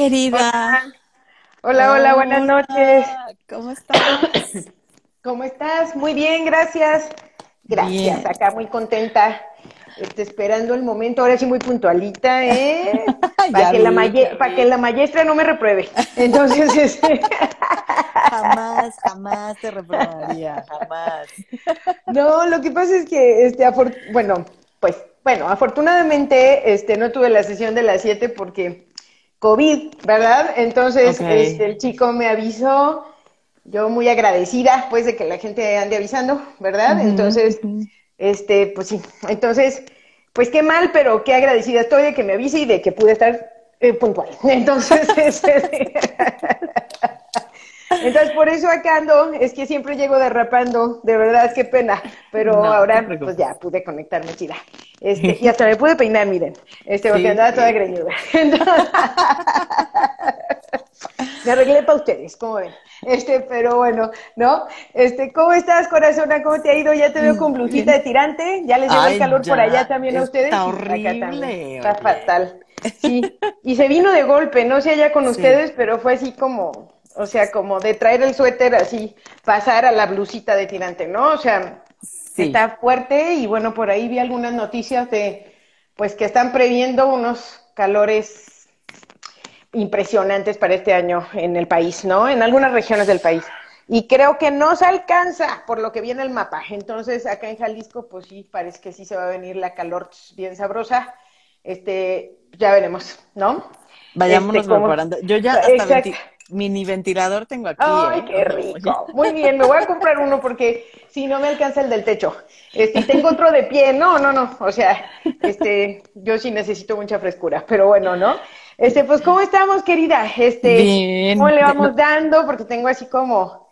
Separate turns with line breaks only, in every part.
querida.
Hola, hola, buenas noches.
¿Cómo estás?
¿Cómo estás? Muy bien, gracias. Gracias, acá muy contenta. Este, esperando el momento, ahora sí muy puntualita, ¿eh? Para, que la, para que la maestra no me repruebe. Entonces, este...
jamás, jamás te reprobaría, jamás.
No, lo que pasa es que, este, bueno, pues, bueno, afortunadamente, este, no tuve la sesión de las 7 porque COVID, ¿verdad? Entonces, este, el chico me avisó, yo muy agradecida, pues, de que la gente ande avisando, ¿verdad? Entonces, este, pues sí, entonces, pues qué mal, pero qué agradecida estoy de que me avise y de que pude estar eh, puntual. Entonces, este, entonces por eso acá ando, es que siempre llego derrapando, de verdad, qué pena, pero ahora pues ya pude conectarme chida. Este, y hasta me pude peinar, miren, este, porque andaba toda greñuda. me arreglé para ustedes, ¿cómo ven? Este, pero bueno, ¿no? Este, ¿cómo estás, corazona? ¿Cómo te ha ido? Ya te veo con blusita de tirante, ya les llegó el calor por allá también a ustedes.
Está horrible.
Está fatal. Sí, y se vino de golpe, no sé allá con ustedes, pero fue así como, o sea, como de traer el suéter así, pasar a la blusita de tirante, ¿no? O sea, está fuerte y bueno, por ahí vi algunas noticias de, pues que están previendo unos calores impresionantes para este año en el país, ¿no? En algunas regiones del país. Y creo que no se alcanza por lo que viene el mapa. Entonces, acá en Jalisco, pues sí, parece que sí se va a venir la calor bien sabrosa. Este, ya veremos, ¿no?
Vayámonos este, preparando. Yo ya hasta mini ventilador tengo aquí.
Ay, ¿eh? qué rico. Muy bien, me voy a comprar uno porque si no me alcanza el del techo. Este, tengo otro de pie. No, no, no. O sea, este, yo sí necesito mucha frescura, pero bueno, ¿no? Este, pues, ¿cómo estamos, querida? Este, ¿cómo le vamos dando? Porque tengo así como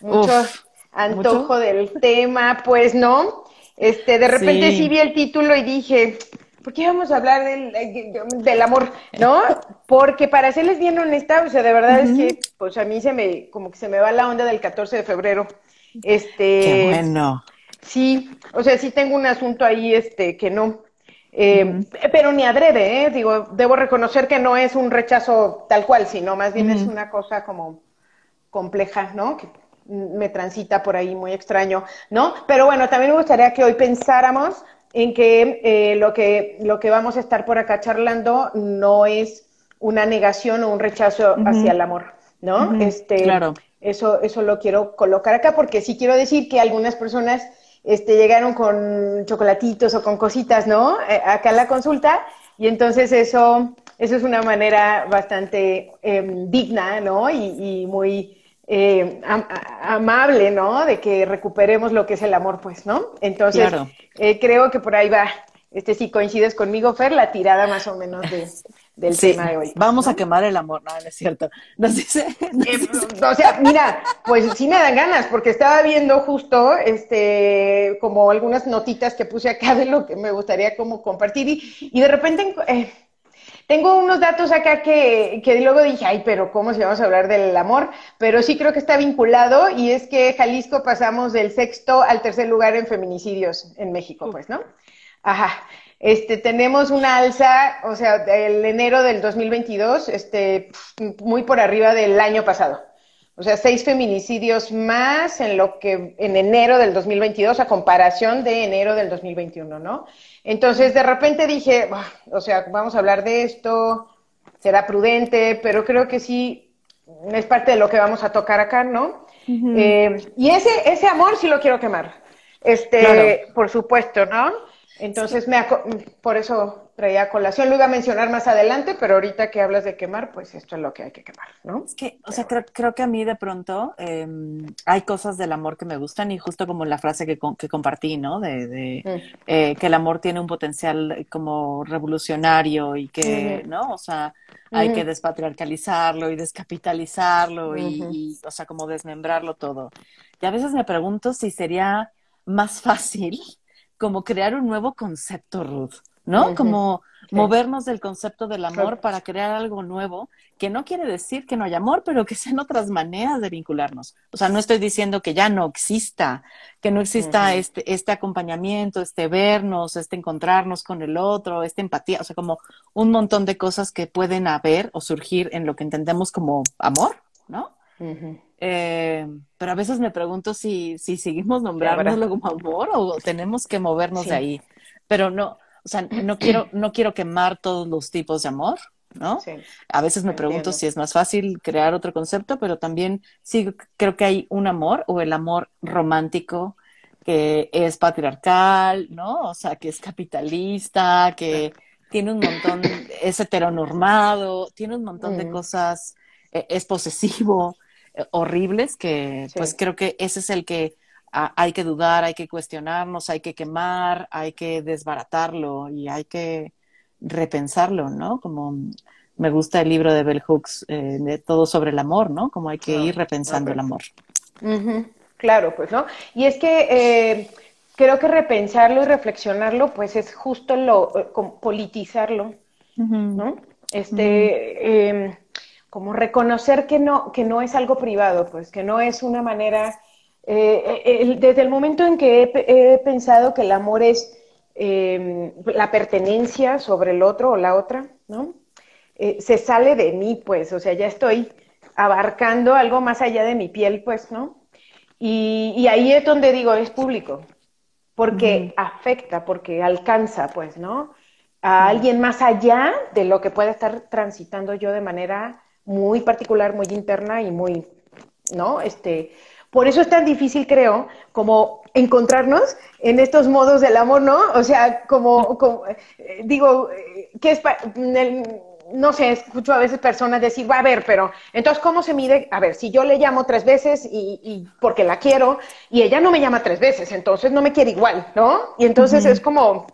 mucho antojo del tema, pues, ¿no? Este, de repente sí. vi el título y dije, ¿por qué vamos a hablar del, del amor? ¿No? Porque para serles bien honesta, o sea, de verdad es que, pues a mí se me, como que se me va la onda del 14 de febrero. Este.
Qué bueno.
Sí, o sea, sí tengo un asunto ahí, este, que no, eh, pero ni adrede, ¿eh? Digo, debo reconocer que no es un rechazo tal cual, sino más bien es una cosa como compleja, ¿no? Que me transita por ahí muy extraño, ¿no? Pero bueno, también me gustaría que hoy pensáramos en que, eh, lo que lo que vamos a estar por acá charlando no es una negación o un rechazo hacia el amor, ¿no? Este,
claro.
Eso, eso lo quiero colocar acá porque sí quiero decir que algunas personas este, llegaron con chocolatitos o con cositas, ¿no? Eh, acá en la consulta, y entonces eso, eso es una manera bastante em, digna, ¿no? Y, muy eh, amable, ¿no? De que recuperemos lo que es el amor, pues, ¿no? Entonces, eh, creo que por ahí va, este, si coincides conmigo, Fer, la tirada más o menos de, del tema de hoy.
Vamos a quemar el amor, no, no es cierto. Nos dice,
eh, o sea, mira, pues sí me dan ganas, porque estaba viendo justo, este, como algunas notitas que puse acá de lo que me gustaría como compartir y, y de repente eh, tengo unos datos acá que, que luego dije, ay, pero ¿cómo si vamos a hablar del amor? Pero sí creo que está vinculado y es que Jalisco pasamos del sexto al tercer lugar en feminicidios en México, pues, ¿no? Ajá. Este, tenemos una alza, o sea, del enero del 2022, este, muy por arriba del año pasado. O sea, seis feminicidios más en lo que en enero del 2022 a comparación de enero del 2021, ¿no? Entonces, de repente dije, o sea, vamos a hablar de esto, será prudente, pero creo que sí es parte de lo que vamos a tocar acá, ¿no? eh, y ese ese amor sí lo quiero quemar. Este, por supuesto, ¿no? Entonces, me por eso traía colación. Lo iba a mencionar más adelante, pero ahorita que hablas de quemar, pues esto es lo que hay que quemar, ¿no?
Es que, o sea, creo, creo, que a mí de pronto em, hay cosas del amor que me gustan y justo como la frase que, que compartí, ¿no? De, de mm. eh, que el amor tiene un potencial como revolucionario y que, ¿no? O sea, hay que despatriarcalizarlo y descapitalizarlo y, y, o sea, como desmembrarlo todo. Y a veces me pregunto si sería más fácil como crear un nuevo concepto, Ruth. ¿No? Como movernos del concepto del amor para crear algo nuevo, que no quiere decir que no haya amor, pero que sean otras maneras de vincularnos. O sea, no estoy diciendo que ya no exista, que no exista este, este acompañamiento, este vernos, este encontrarnos con el otro, esta empatía, o sea, como un montón de cosas que pueden haber o surgir en lo que entendemos como amor, ¿no? Eh, pero a veces me pregunto si, si seguimos nombrándolo como amor o tenemos que movernos de ahí. Pero no, o sea, no quiero, no quiero quemar todos los tipos de amor, ¿no? a veces me pregunto si es más fácil crear otro concepto, pero también sí creo que hay un amor o el amor romántico que es patriarcal, ¿no? O sea, que es capitalista, que tiene un montón, es heteronormado, tiene un montón de cosas, e, es posesivo, eh, horribles, que pues creo que ese es el que hay que dudar, hay que cuestionarnos, hay que quemar, hay que desbaratarlo y hay que repensarlo, ¿no? Como me gusta el libro de Bell Hooks, eh, de todo sobre el amor, ¿no? Como hay que ir repensando el amor.
Claro, pues, ¿no? Y es que eh, creo que repensarlo y reflexionarlo, pues es justo lo, eh, politizarlo, ¿no? Este, em, como reconocer que no, que no es algo privado, pues, que no es una manera eh, desde el momento en que he, pensado que el amor es em, la pertenencia sobre el otro o la otra, ¿no? Eh, se sale de mí, pues, o sea, ya estoy abarcando algo más allá de mi piel, pues, ¿no? Y, ahí es donde digo, es público, porque afecta, porque alcanza, pues, ¿no? A alguien más allá de lo que pueda estar transitando yo de manera muy particular, muy interna y muy, ¿no? Este, por eso es tan difícil, creo, como encontrarnos en estos modos del amor, ¿no? O sea, como, eh, digo, eh, ¿qué es no sé, escucho a veces personas decir, va a ver, pero entonces, ¿cómo se mide? A ver, si yo le llamo tres veces y, porque la quiero y ella no me llama tres veces, entonces no me quiere igual, ¿no? Y entonces es como,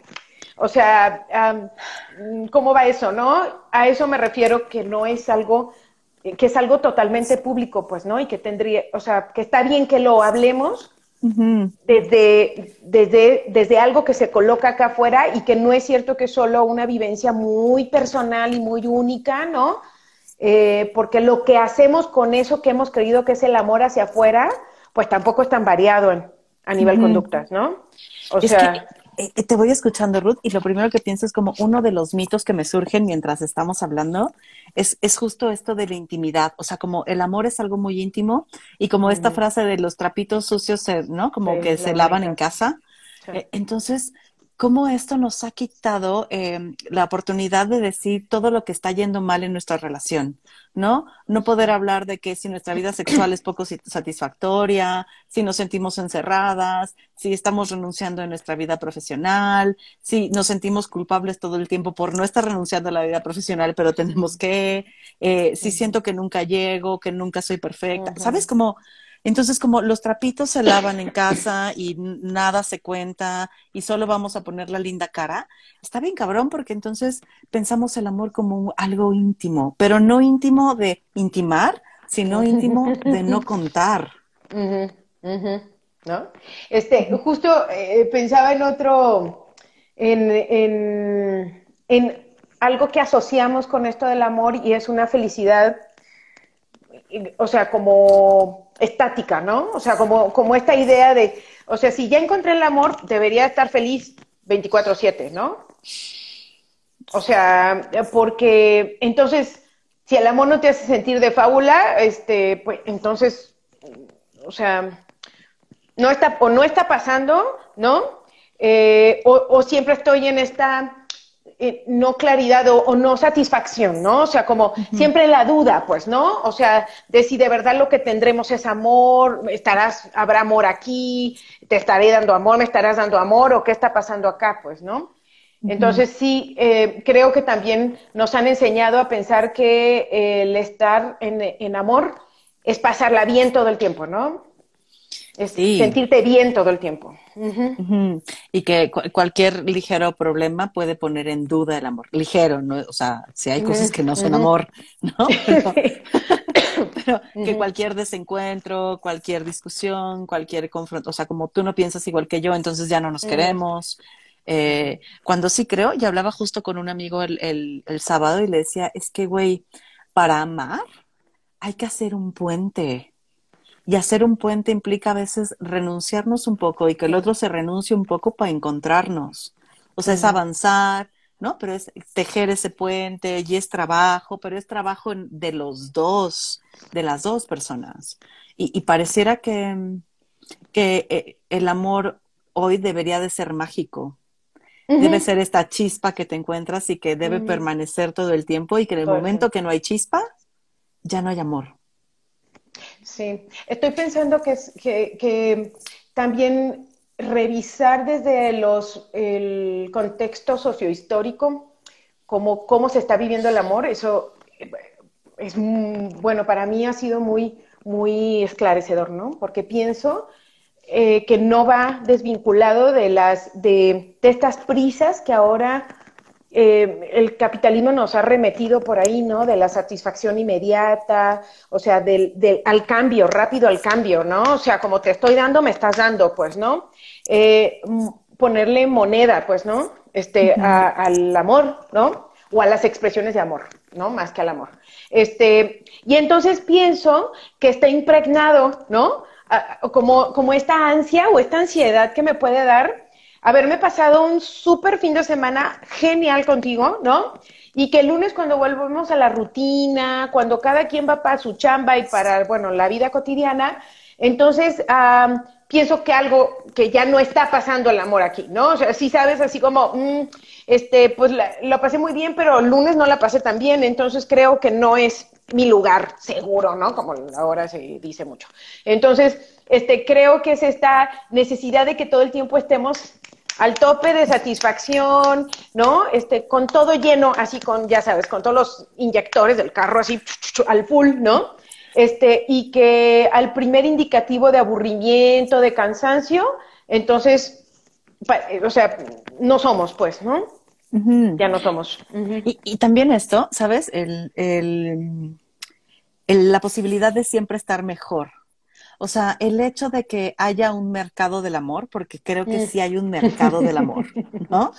o sea, ¿cómo va eso, no? A eso me refiero que no es algo que es algo totalmente público, pues, ¿no? Y que tendría, o sea, que está bien que lo hablemos desde, desde, desde algo que se coloca acá afuera y que no es cierto que es solo una vivencia muy personal y muy única, ¿no? Eh, porque lo que hacemos con eso que hemos creído que es el amor hacia afuera, pues tampoco es tan variado a nivel conductas, ¿no?
O sea... Eh, te voy escuchando, Ruth, y lo primero que pienso es como uno de los mitos que me surgen mientras estamos hablando es, es justo esto de la intimidad. O sea, como el amor es algo muy íntimo y como esta frase de los trapitos sucios, ¿no? Como que se lavan en casa. Eh, entonces, cómo esto nos ha quitado em, la oportunidad de decir todo lo que está yendo mal en nuestra relación, ¿no? No poder hablar de que si nuestra vida sexual es poco satisfactoria, si nos sentimos encerradas, si estamos renunciando en nuestra vida profesional, si nos sentimos culpables todo el tiempo por no estar renunciando a la vida profesional, pero tenemos que, eh, si siento que nunca llego, que nunca soy perfecta, ¿sabes? Como entonces, como los trapitos se lavan en casa y nada se cuenta y solo vamos a poner la linda cara, está bien cabrón porque entonces pensamos el amor como algo íntimo, pero no íntimo de intimar, sino íntimo de no contar.
¿No? Este, justo eh, pensaba en otro, en, en, en algo que asociamos con esto del amor y es una felicidad, o sea, como estática, ¿no? O sea, como, como esta idea de, o sea, si ya encontré el amor, debería estar feliz 24/7, ¿no? O sea, porque entonces, si el amor no te hace sentir de fábula, este, pues entonces, o sea, no está, o no está pasando, ¿no? Eh, o siempre estoy en esta eh, no claridad o, no satisfacción, ¿no? O sea, como siempre la duda, pues, ¿no? O sea, de si de verdad lo que tendremos es amor, estarás, habrá amor aquí, te estaré dando amor, me estarás dando amor, o qué está pasando acá, pues, ¿no? Entonces sí, eh, creo que también nos han enseñado a pensar que el estar en, en amor es pasarla bien todo el tiempo, ¿no? Es sentirte bien todo el tiempo.
Y que cualquier ligero problema puede poner en duda el amor. Ligero, ¿no? O sea, si hay cosas que no son amor, ¿no? Pero, que cualquier desencuentro, cualquier discusión, cualquier confronto, o sea, como tú no piensas igual que yo, entonces ya no nos queremos. Eh, cuando sí creo, y hablaba justo con un amigo el, el, el sábado y le decía, es que, güey, para amar hay que hacer un puente. Y hacer un puente implica a veces renunciarnos un poco y que el otro se renuncie un poco para encontrarnos. O sea, es avanzar, ¿no? Pero es tejer ese puente y es trabajo, pero es trabajo de los dos, de las dos personas. Y, pareciera que, que eh, el amor hoy debería de ser mágico. Debe ser esta chispa que te encuentras y que debe permanecer todo el tiempo y que en el momento que no hay chispa, ya no hay amor.
Sí, estoy pensando que, que, también revisar desde los, el contexto sociohistórico, cómo, cómo se está viviendo el amor, eso es, bueno, para mí ha sido muy, muy esclarecedor, ¿no? Porque pienso eh, que no va desvinculado de, las, de, de estas prisas que ahora eh, el capitalismo nos ha remetido por ahí, ¿no? De la satisfacción inmediata, o sea, del, al cambio, rápido al cambio, ¿no? O sea, como te estoy dando, me estás dando, pues, ¿no? Eh, ponerle moneda, pues, ¿no? Este, al amor, ¿no? O a las expresiones de amor, ¿no? Más que al amor. Este, y entonces pienso que está impregnado, ¿no? como, como esta ansia o esta ansiedad que me puede dar haberme pasado un súper fin de semana genial contigo, ¿no? Y que el lunes cuando volvemos a la rutina, cuando cada quien va para su chamba y para, bueno, la vida cotidiana, entonces pienso que algo que ya no está pasando el amor aquí, ¿no? O sea, sí sabes, así como, mm, este, pues lo pasé muy bien, pero el lunes no la pasé tan bien, entonces creo que no es mi lugar seguro, ¿no? Como ahora se dice mucho. Entonces, este, creo que es esta necesidad de que todo el tiempo estemos al tope de satisfacción, ¿no? Este, con todo lleno, así con, ya sabes, con todos los inyectores del carro así al full, ¿no? Este, y que al primer indicativo de aburrimiento, de cansancio, entonces, o sea, no somos, pues, ¿no? Ya no somos.
y, también esto, ¿sabes? El, el, la posibilidad de siempre estar mejor. O sea, el hecho de que haya un mercado del amor, porque creo que sí hay un mercado del amor, ¿no?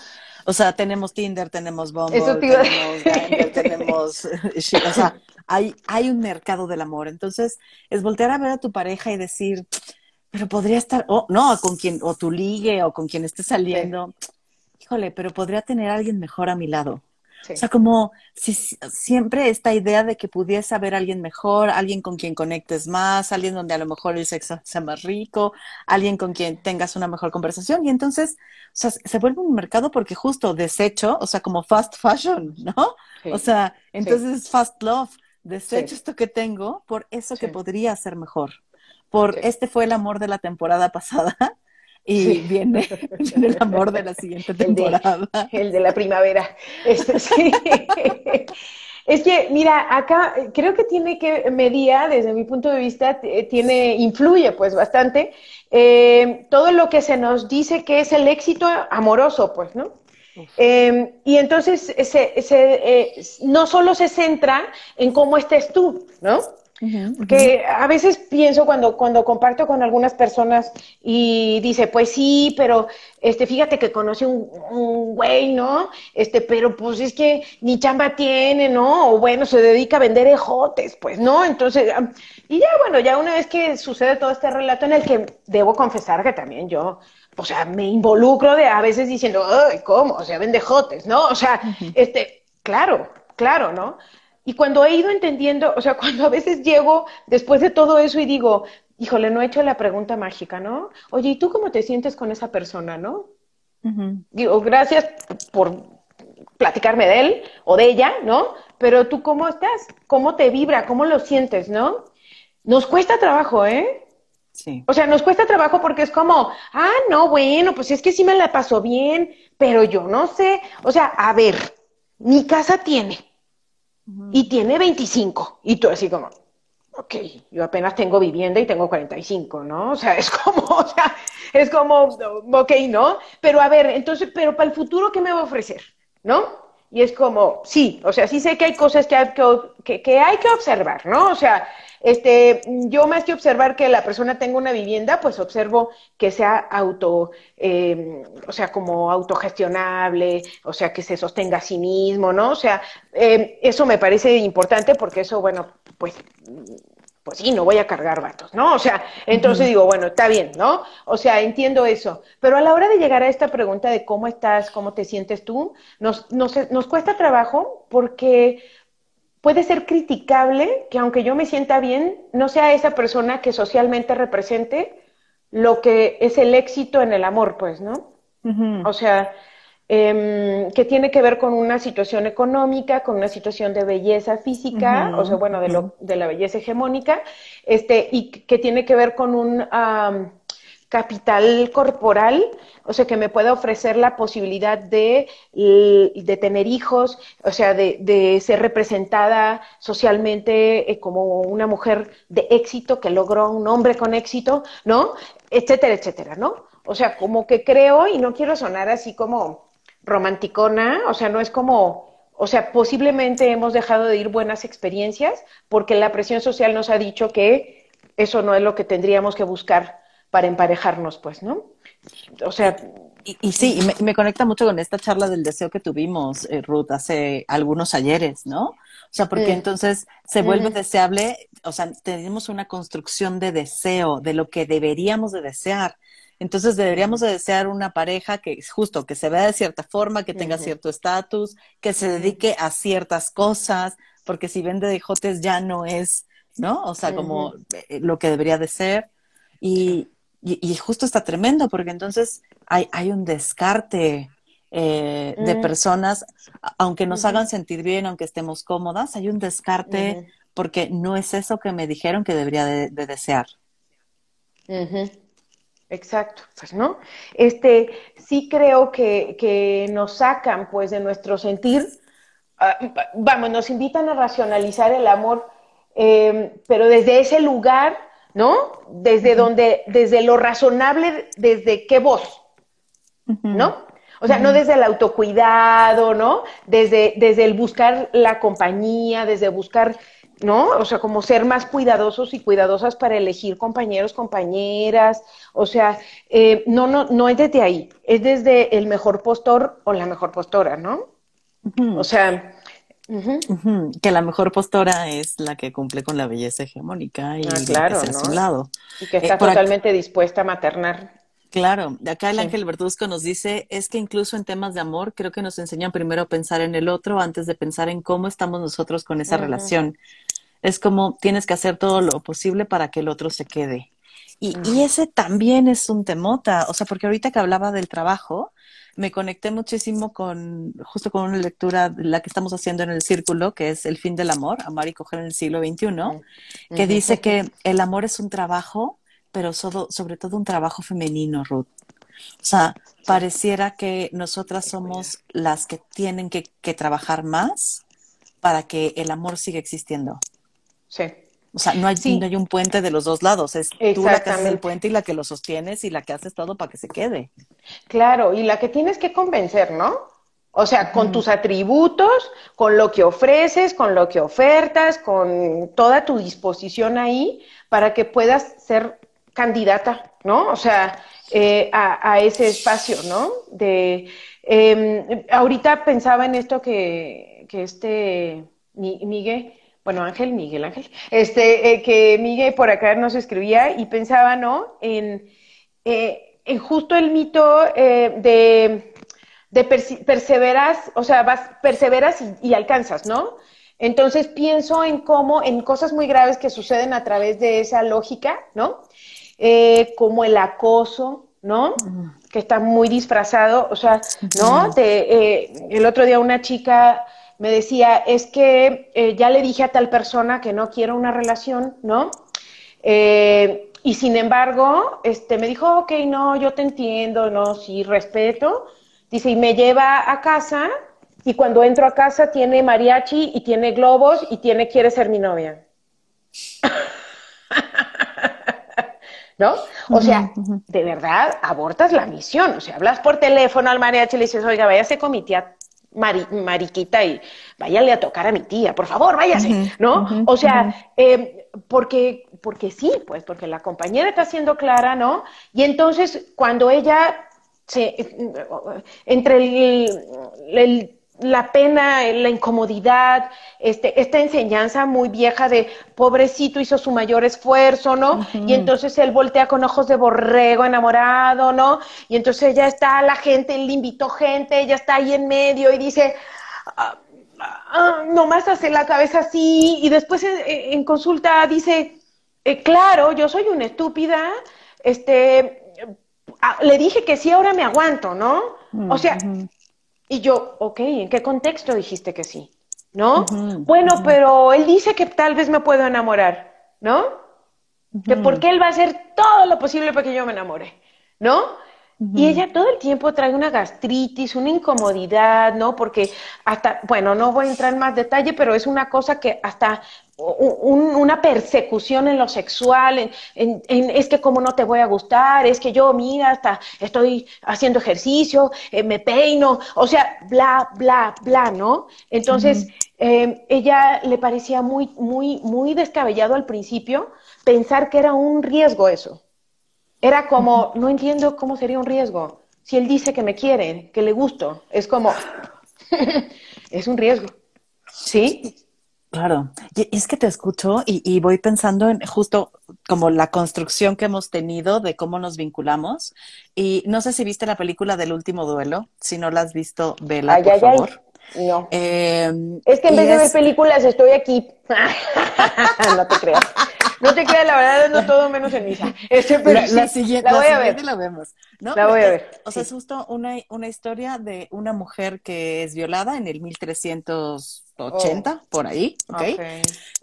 O sea, tenemos Tinder, tenemos Bumble, tenemos Grindr, tenemos... o sea, hay, hay un mercado del amor. Entonces, es voltear a ver a tu pareja y decir, pero podría estar, o no, con quien, o tu ligue, o con quien esté saliendo. Híjole, pero podría tener a alguien mejor a mi lado. O sea, como si, siempre esta idea de que pudiese haber alguien mejor, alguien con quien conectes más, alguien donde a lo mejor el sexo sea más rico, alguien con quien tengas una mejor conversación. Y entonces, o sea, se vuelve un mercado porque justo desecho, o sea, como fast fashion, ¿no? O sea, entonces fast love, desecho esto que tengo por eso que podría ser mejor. Por este fue el amor de la temporada pasada y viene, el amor de la siguiente temporada.
El de, la primavera. Este, es que, mira, acá creo que tiene que, Media, desde mi punto de vista, tiene, influye pues bastante eh, todo lo que se nos dice que es el éxito amoroso, pues, ¿no? Em, y entonces se, eh, no solo se centra en cómo estés tú, ¿no? Que a veces pienso cuando, cuando comparto con algunas personas y dice, pues sí, pero este, fíjate que conoce un, un güey, ¿no? Este, pero pues es que ni chamba tiene, ¿no? O bueno, se dedica a vender ejotes, pues, ¿no? Entonces, y ya bueno, ya una vez que sucede todo este relato en el que debo confesar que también yo, o sea, me involucro de a veces diciendo, ay, ¿cómo? O sea, vende jotes, ¿no? O sea, este, claro, claro, ¿no? Y cuando he ido entendiendo, o sea, cuando a veces llego después de todo eso y digo, híjole, no he hecho la pregunta mágica, ¿no? Oye, ¿y tú cómo te sientes con esa persona, no? Digo, gracias por platicarme de él o de ella, ¿no? Pero tú cómo estás, cómo te vibra, cómo lo sientes, ¿no? Nos cuesta trabajo, ¿eh? Sí. O sea, nos cuesta trabajo porque es como, ah, no, bueno, pues es que sí me la pasó bien, pero yo no sé. O sea, a ver, mi casa tiene y tiene 25. Y tú así como, ok, yo apenas tengo vivienda y tengo 45, ¿no? O sea, es como, o sea, es como, ok, ¿no? Pero a ver, entonces, pero para el futuro, ¿qué me va a ofrecer? ¿No? Y es como, sí, o sea, sí sé que hay cosas que hay que, que, hay que observar, ¿no? O sea, este, yo más que observar que la persona tenga una vivienda, pues observo que sea auto, eh, o sea, como autogestionable, o sea, que se sostenga a sí mismo, ¿no? O sea, eh, eso me parece importante porque eso, bueno, pues pues sí, no voy a cargar vatos, ¿no? O sea, entonces digo, bueno, está bien, ¿no? O sea, entiendo eso. Pero a la hora de llegar a esta pregunta de cómo estás, cómo te sientes tú, nos, nos, nos cuesta trabajo porque puede ser criticable que aunque yo me sienta bien, no sea esa persona que socialmente represente lo que es el éxito en el amor, pues, ¿no? O sea, Em, que tiene que ver con una situación económica, con una situación de belleza física, o sea, bueno, de, lo, de la belleza hegemónica, este, y que tiene que ver con un capital corporal, o sea, que me pueda ofrecer la posibilidad de, de tener hijos, o sea, de, ser representada socialmente eh, como una mujer de éxito que logró un hombre con éxito, ¿no? Etcétera, etcétera, ¿no? O sea, como que creo, y no quiero sonar así como romanticona, o sea, no es como, o sea, posiblemente hemos dejado de ir buenas experiencias porque la presión social nos ha dicho que eso no es lo que tendríamos que buscar para emparejarnos, pues, ¿no? O sea...
Y, sí, y me, conecta mucho con esta charla del deseo que tuvimos, eh, Ruth, hace algunos ayeres, ¿no? O sea, porque entonces se vuelve deseable, o sea, tenemos una construcción de deseo, de lo que deberíamos de desear. Entonces deberíamos de desear una pareja que justo, que se vea de cierta forma, que tenga cierto estatus, que se dedique a ciertas cosas, porque si vende de jotes ya no es, ¿no? O sea, como eh, lo que debería de ser. Y, y, justo está tremendo, porque entonces hay, hay un descarte eh, de mm. personas, aunque nos hagan sentir bien, aunque estemos cómodas, hay un descarte porque no es eso que me dijeron que debería de, desear.
Exacto, pues no. Este, sí creo que, que nos sacan pues de nuestro sentir, ah, vamos, nos invitan a racionalizar el amor, em, pero desde ese lugar, ¿no? Desde donde, desde lo razonable, desde qué voz, ¿no? O sea, no desde el autocuidado, ¿no? Desde, desde el buscar la compañía, desde buscar ¿no? O sea, como ser más cuidadosos y cuidadosas para elegir compañeros, compañeras, o sea, eh, no, no, no es desde ahí, es desde el mejor postor o la mejor postora, ¿no? O sea,
que la mejor postora es la que cumple con la belleza hegemónica y
ah, claro,
que su lado.
Y que está eh, totalmente dispuesta a maternar.
Claro, de acá el Ángel Verduzco nos dice, es que incluso en temas de amor creo que nos enseñan primero a pensar en el otro antes de pensar en cómo estamos nosotros con esa relación es como tienes que hacer todo lo posible para que el otro se quede. Y, y, ese también es un temota, o sea, porque ahorita que hablaba del trabajo, me conecté muchísimo con, justo con una lectura, la que estamos haciendo en el círculo, que es El fin del amor, Amar y coger en el siglo XXI, que dice que el amor es un trabajo, pero sobre todo un trabajo femenino, Ruth. O sea, pareciera que nosotras somos las que tienen que, que trabajar más para que el amor siga existiendo.
Sí.
O sea, no hay, no hay un puente de los dos lados, es tú la que haces el puente y la que lo sostienes y la que haces todo para que se quede.
Claro, y la que tienes que convencer, ¿no? O sea, con tus atributos, con lo que ofreces, con lo que ofertas, con toda tu disposición ahí para que puedas ser candidata, ¿no? O sea, eh, a, ese espacio, ¿no? De, em, ahorita pensaba en esto que, que este Miguel bueno, Ángel, Miguel Ángel, este, eh, que Miguel por acá nos escribía y pensaba, ¿no? En, eh, en justo el mito eh, de, de perseveras, o sea, vas, perseveras y, alcanzas, ¿no? Entonces pienso en cómo, en cosas muy graves que suceden a través de esa lógica, ¿no? como el acoso, ¿no? Que está muy disfrazado, o sea, ¿no? el otro día una chica me decía, es que eh, ya le dije a tal persona que no quiero una relación, ¿no? Eh, y sin embargo, este, me dijo, ok, no, yo te entiendo, no, sí, respeto. Dice, y me lleva a casa, y cuando entro a casa tiene mariachi y tiene globos y tiene, quiere ser mi novia. ¿No? O sea, de verdad, abortas la misión. O sea, hablas por teléfono al mariachi y le dices, oiga, váyase con mi tía mariquita y váyale a tocar a mi tía, por favor, váyase, ¿no? o sea, eh, porque, porque sí, pues, porque la compañera está siendo clara, ¿no? Y entonces, cuando ella se, entre el la pena, la incomodidad, este, esta enseñanza muy vieja de pobrecito hizo su mayor esfuerzo, ¿no? Y entonces él voltea con ojos de borrego enamorado, ¿no? Y entonces ya está la gente, él le invitó gente, ella está ahí en medio y dice, ah, ah, nomás hace la cabeza así y después en, consulta dice, eh, claro, yo soy una estúpida, este, ah, le dije que sí, ahora me aguanto, ¿no? O sea, y yo, ok, ¿en qué contexto dijiste que sí? ¿No? bueno, pero él dice que tal vez me puedo enamorar, ¿no? Que porque él va a hacer todo lo posible para que yo me enamore, ¿no? Y ella todo el tiempo trae una gastritis, una incomodidad, ¿no? Porque hasta, bueno, no voy a entrar en más detalle, pero es una cosa que hasta una persecución en lo sexual, en, es que como no te voy a gustar, es que yo, mira, hasta estoy haciendo ejercicio, eh, me peino, o sea, bla, bla, bla, ¿no? Entonces, eh, ella le parecía muy, muy, muy descabellado al principio pensar que era un riesgo eso. Era como, no entiendo cómo sería un riesgo. Si él dice que me quiere, que le gusto, es como, es un riesgo. ¿Sí?
Claro, y es que te escucho y, voy pensando en justo como la construcción que hemos tenido de cómo nos vinculamos. Y no sé si viste la película del último duelo. Si no la has visto, vela, por favor.
No. Em, es que en vez de ver películas estoy aquí. no te creas. No te creas, la verdad ando todo menos en misa.
Este, la, siguiente, la voy a ver. La vemos. ¿no?
La voy a ver.
O sea, es justo una, una historia de una mujer que es violada en el 1380, por ahí, ¿ok?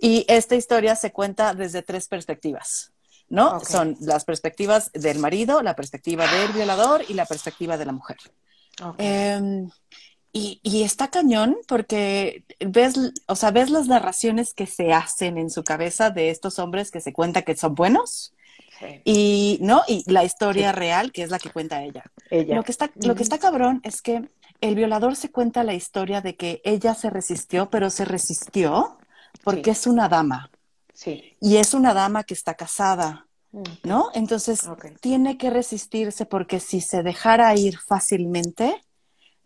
Y esta historia se cuenta desde tres perspectivas. ¿no? Son las perspectivas del marido, la perspectiva del violador y la perspectiva de la mujer. Eh, y, está cañón porque ves, o sea, ves las narraciones que se hacen en su cabeza de estos hombres que se cuenta que son buenos. Y, ¿no? Y la historia real, que es la que cuenta ella. Lo que está, lo que está cabrón es que el violador se cuenta la historia de que ella se resistió, pero se resistió porque es una dama.
Sí.
Y es una dama que está casada, ¿no? Entonces tiene que resistirse porque si se dejara ir fácilmente,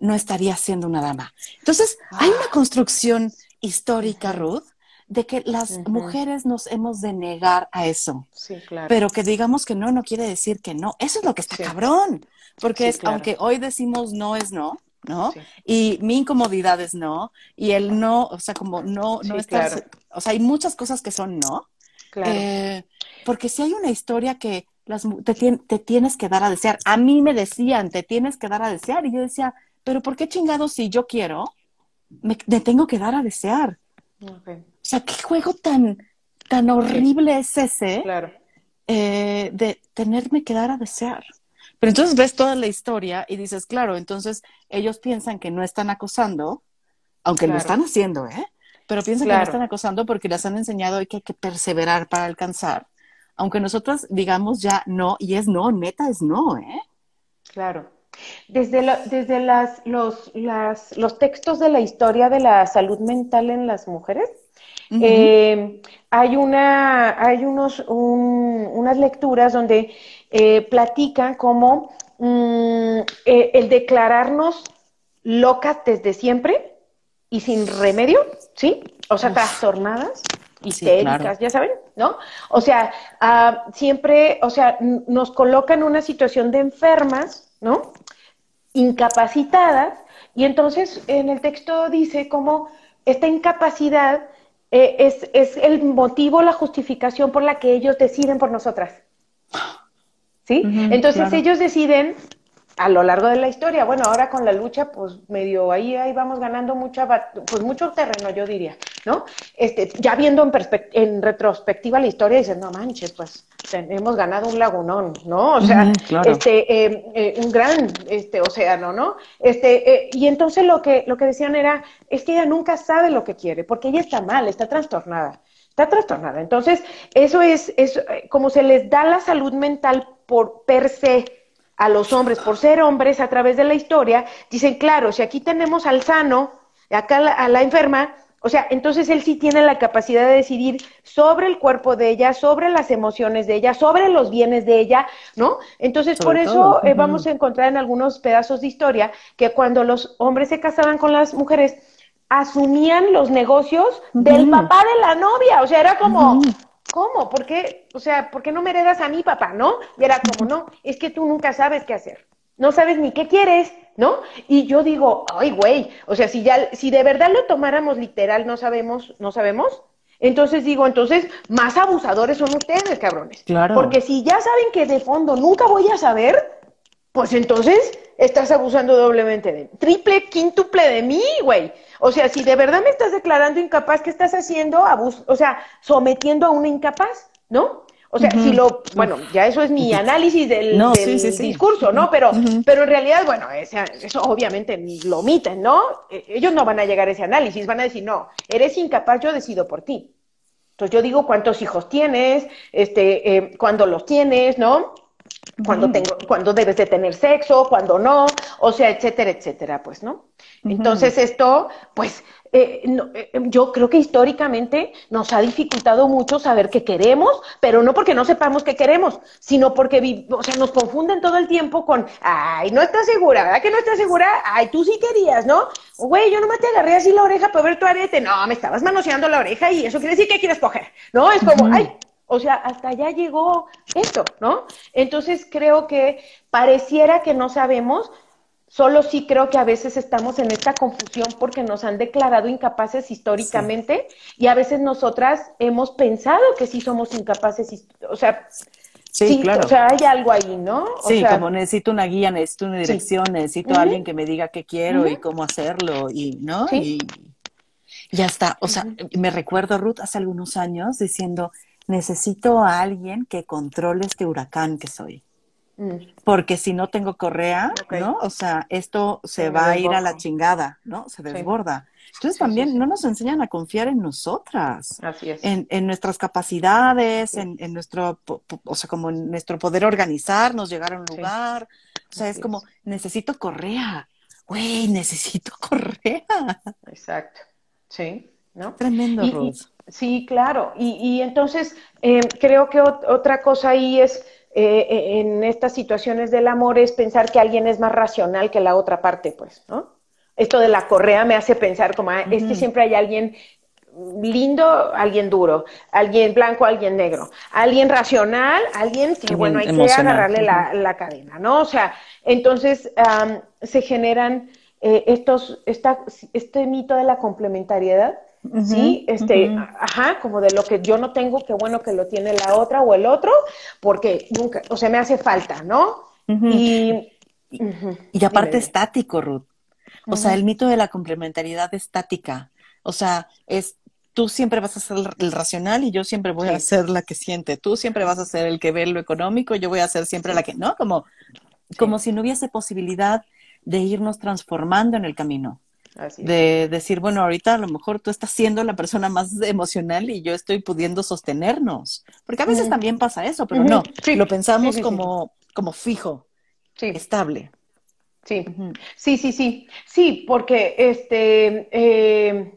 no estaría siendo una dama. Entonces, hay una ah. construcción histórica, Ruth, de que las mujeres nos hemos de negar a eso.
Sí, claro.
Pero que digamos que no, no quiere decir que no. Eso es lo que está cabrón. Porque es, aunque hoy decimos no es no, ¿no? Y mi incomodidad es no, y el no, o sea, como no, no estar, o sea, hay muchas cosas que son no.
Claro. Eh,
porque si hay una historia que las, te, te, tienes que dar a desear. A mí me decían, te tienes que dar a desear, y yo decía, pero ¿por qué chingados si yo quiero, me, tengo que dar a desear? O sea, ¿qué juego tan, tan horrible es ese
claro.
Eh, de tenerme que dar a desear? Pero entonces ves toda la historia y dices, claro, entonces ellos piensan que no están acosando, aunque lo están haciendo, ¿eh? Pero piensan que no están acosando porque les han enseñado que hay que perseverar para alcanzar. Aunque nosotros digamos ya no, y es no, neta es no, ¿eh?
Claro. Desde, desde las, los, las, los textos de la historia de la salud mental en las mujeres, eh, hay, una, hay unos, unas lecturas donde eh, platican como mm, eh, el declararnos locas desde siempre y sin remedio, ¿sí? O sea, trastornadas, histéricas, ya saben, ¿no? O sea, ah, siempre, o sea, nos colocan en una situación de enfermas, ¿no? Incapacitadas, y entonces en el texto dice cómo esta incapacidad eh, es, es, el motivo, la justificación por la que ellos deciden por nosotras. ¿Sí? entonces ellos deciden a lo largo de la historia. Bueno, ahora con la lucha, pues medio ahí, ahí vamos ganando mucha, pues mucho terreno, yo diría, ¿no? Este, ya viendo en, en retrospectiva la historia, dices, no manches, pues hemos ganado un lagunón, ¿no? O sea, este, em, eh, un gran este, océano, ¿no? Este, eh, y entonces lo que, lo que decían era, es que ella nunca sabe lo que quiere, porque ella está mal, está trastornada. Está trastornada. Entonces, eso es, es eh, como se les da la salud mental por per se a los hombres por ser hombres a través de la historia, dicen, claro, si aquí tenemos al sano, acá a la enferma, o sea, entonces él sí tiene la capacidad de decidir sobre el cuerpo de ella, sobre las emociones de ella, sobre los bienes de ella, ¿no? Entonces, por eso eh, vamos a encontrar en algunos pedazos de historia que cuando los hombres se casaban con las mujeres, asumían los negocios del papá de la novia. O sea, era como, ¿cómo? ¿Por qué? O sea, ¿por qué no me heredas a mi papá, no? Y era como, no, es que tú nunca sabes qué hacer. No sabes ni qué quieres, ¿no? Y yo digo, ay, güey, o sea, si ya, si de verdad lo tomáramos literal, no sabemos, no sabemos, entonces digo, entonces, más abusadores son ustedes, cabrones. Claro. Porque si ya saben que de fondo nunca voy a saber, pues entonces estás abusando doblemente de mí. Triple, quíntuple de mí, güey. O sea, si de verdad me estás declarando incapaz, ¿qué estás haciendo? Abus o sea, sometiendo a una incapaz, ¿no? O sea, si lo, bueno, ya eso es mi análisis del, discurso, ¿no? Pero, pero en realidad, bueno, eso obviamente lo omiten, ¿no? E, ellos no van a llegar a ese análisis, van a decir, no, eres incapaz, yo decido por ti. Entonces yo digo cuántos hijos tienes, este, eh, cuándo los tienes, ¿no? Cuando tengo, cuando debes de tener sexo, cuando no, o sea, etcétera, etcétera, pues, ¿no? Entonces esto, pues, eh, eh, yo creo que históricamente nos ha dificultado mucho saber qué queremos, pero no porque no sepamos qué queremos, sino porque o sea, nos confunden todo el tiempo con, ay, no estás segura, ¿verdad que no estás segura? Ay, tú sí querías, ¿no? Güey, yo no me te agarré así la oreja para ver tu arete, no, me estabas manoseando la oreja y eso quiere decir que quieres coger, ¿no? Es como, ay, o sea, hasta allá llegó esto, ¿no? Entonces creo que pareciera que no sabemos, Solo sí creo que a veces estamos en esta confusión porque nos han declarado incapaces históricamente y a veces nosotras hemos pensado que sí somos incapaces, o sea, Sí, claro. O sea, hay algo ahí, ¿no?
sí, como necesito una guía, necesito una dirección, necesito a alguien que me diga qué quiero y cómo hacerlo, y, ¿no? Y ya está. O sea, me recuerdo, Ruth, hace algunos años diciendo, necesito a alguien que controle este huracán que soy. Mm. Porque si no tengo correa, ¿no? O sea, esto se, va a ir a la chingada, ¿no? Se desborda. Entonces también no nos enseñan a confiar en nosotras,
Así es.
En, en, nuestras capacidades, en, en, nuestro, o sea, como en nuestro poder organizarnos, llegar a un lugar. O sea, es como, necesito correa. Güey, necesito correa.
Exacto. Sí, ¿no?
Tremendo, Ruth.
Sí, claro. Y, y entonces, eh, creo que otra cosa ahí es eh, eh, en estas situaciones del amor es pensar que alguien es más racional que la otra parte, pues, ¿no? Esto de la correa me hace pensar como, ah, es que siempre hay alguien lindo, alguien duro, alguien blanco, alguien negro, alguien racional, alguien que, bueno, hay que agarrarle la, cadena, ¿no? O sea, entonces se generan eh, estos, esta, este mito de la complementariedad ¿sí? Este, ajá, como de lo que yo no tengo, qué bueno que lo tiene la otra o el otro, porque nunca, o sea, me hace falta, ¿no?
y, y, aparte estático, Ruth. O sea, el mito de la complementariedad estática. O sea, es tú siempre vas a ser el racional y yo siempre voy a ser la que siente. Tú siempre vas a ser el que ve lo económico, yo voy a ser siempre la que, ¿no? Como, como si no hubiese posibilidad de irnos transformando en el camino de decir, bueno, ahorita a lo mejor tú estás siendo la persona más emocional y yo estoy pudiendo sostenernos. Porque a veces también pasa eso, pero no, lo pensamos como, como fijo, estable.
Sí, sí, sí, sí. Sí, porque este, eh,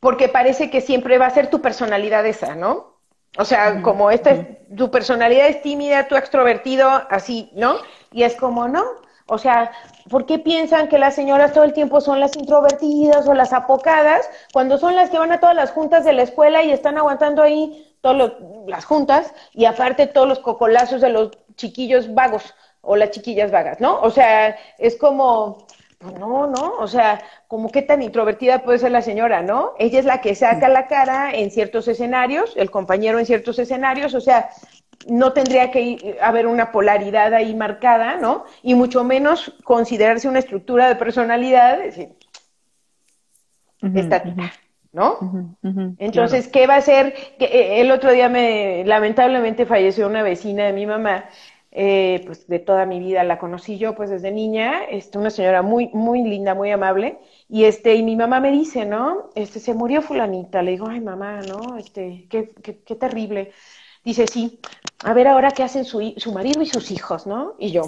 porque parece que siempre va a ser tu personalidad esa, ¿no? O sea, como esta, tu personalidad es tímida, tú extrovertido, así, ¿no? Y es como, no, o sea, ¿por qué piensan que las señoras todo el tiempo son las introvertidas o las apocadas cuando son las que van a todas las juntas de la escuela y están aguantando ahí todas las juntas y aparte todos los cocolazos de los chiquillos vagos o las chiquillas vagas, ¿no? O sea, es como, pues no, no, o sea, como qué tan introvertida puede ser la señora, ¿no? Ella es la que saca la cara en ciertos escenarios, el compañero en ciertos escenarios, o sea, no tendría que haber una polaridad ahí marcada, ¿no? Y mucho menos considerarse una estructura de personalidad, es decir, estática, ¿no? Entonces, ¿qué va a ser? Eh, el otro día me, lamentablemente falleció una vecina de mi mamá, eh, pues de toda mi vida la conocí yo, pues desde niña, este, una señora muy, muy linda, muy amable, y este, y mi mamá me dice, ¿no? Este, se murió fulanita, le digo, ay mamá, ¿no? Este, qué, qué, qué terrible. Dice, sí, a ver ahora qué hacen su, su marido y sus hijos, ¿no? Y yo,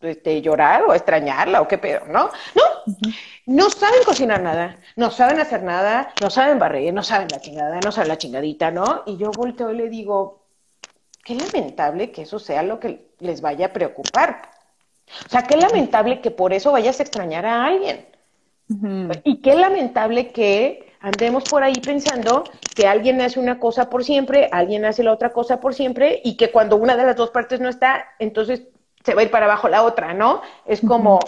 este, llorar o extrañarla o qué pedo, ¿no? No, no saben cocinar nada, no saben hacer nada, no saben barrer, no saben la chingada, no saben la chingadita, ¿no? Y yo volteo y le digo, qué lamentable que eso sea lo que les vaya a preocupar. O sea, qué lamentable que por eso vayas a extrañar a alguien. Y qué lamentable que andemos por ahí pensando que alguien hace una cosa por siempre, alguien hace la otra cosa por siempre, y que cuando una de las dos partes no está, entonces se va a ir para abajo la otra, ¿no? Es como,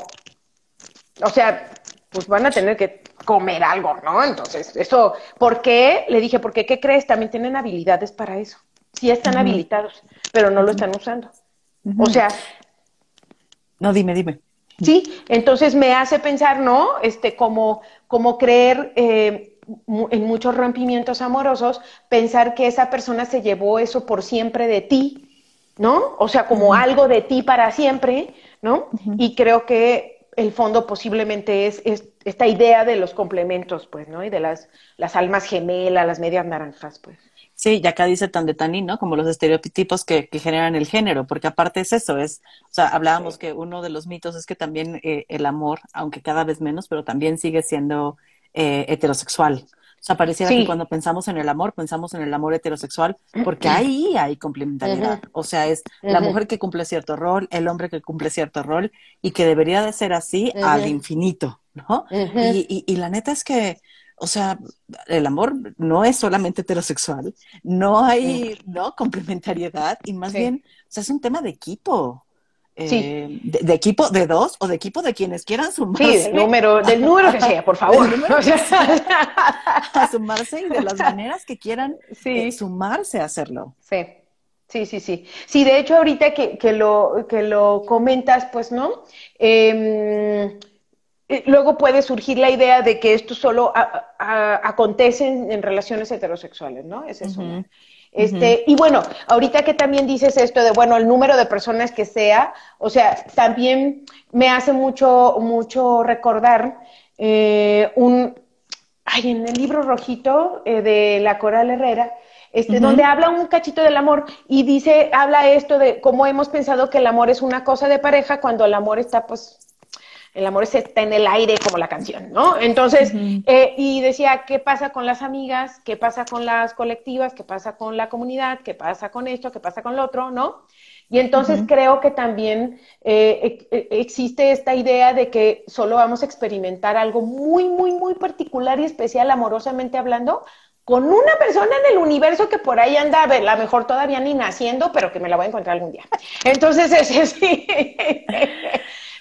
o sea, pues van a tener que comer algo, ¿no? Entonces, eso, ¿por qué? Le dije, porque ¿qué crees? También tienen habilidades para eso. Sí están habilitados, pero no lo están usando. O sea...
No, dime, dime.
Sí, entonces me hace pensar, ¿no? Este, como, como creer eh, en muchos rompimientos amorosos, pensar que esa persona se llevó eso por siempre de ti, ¿no? O sea, como algo de ti para siempre, ¿no? Y creo que el fondo posiblemente es, esta idea de los complementos, pues, ¿no? Y de las, las almas gemelas, las medias naranjas, pues.
Sí, ya acá dice tan de tanín, ¿no? Como los estereotipos que, que, generan el género, porque aparte es eso, es, o sea, hablábamos que uno de los mitos es que también eh, el amor, aunque cada vez menos, pero también sigue siendo eh, heterosexual. O sea, pareciera que cuando pensamos en el amor, pensamos en el amor heterosexual, porque ahí hay complementariedad. O sea, es la mujer que cumple cierto rol, el hombre que cumple cierto rol, y que debería de ser así al infinito, ¿no? y, y, la neta es que, o sea, el amor no es solamente heterosexual, no hay, ¿no? Complementariedad, y más bien, o sea, es un tema de equipo. Eh, de, equipo de dos o de equipo de quienes quieran sumarse.
Sí, del número, del número que sea, por favor.
a sumarse y de las maneras que quieran eh, sumarse a hacerlo.
Sí. Sí, sí, sí. Sí, de hecho, ahorita que, que, lo, que lo comentas, pues, ¿no? Eh, luego puede surgir la idea de que esto solo acontece en, relaciones heterosexuales, ¿no? Es eso. Este, Y bueno, ahorita que también dices esto de, bueno, el número de personas que sea, o sea, también me hace mucho, mucho recordar eh, un, ay, en el libro rojito eh, de la Coral Herrera, este, donde habla un cachito del amor y dice, habla esto de cómo hemos pensado que el amor es una cosa de pareja cuando el amor está pues el amor está en el aire como la canción, ¿no? Entonces, eh, y decía, ¿qué pasa con las amigas? ¿Qué pasa con las colectivas? ¿Qué pasa con la comunidad? ¿Qué pasa con esto? ¿Qué pasa con lo otro? ¿No? Y entonces creo que también eh, e, e, existe esta idea de que solo vamos a experimentar algo muy, muy, muy particular y especial, amorosamente hablando, con una persona en el universo que por ahí anda, a ver, la mejor todavía ni naciendo, pero que me la voy a encontrar algún día. Entonces, es sí.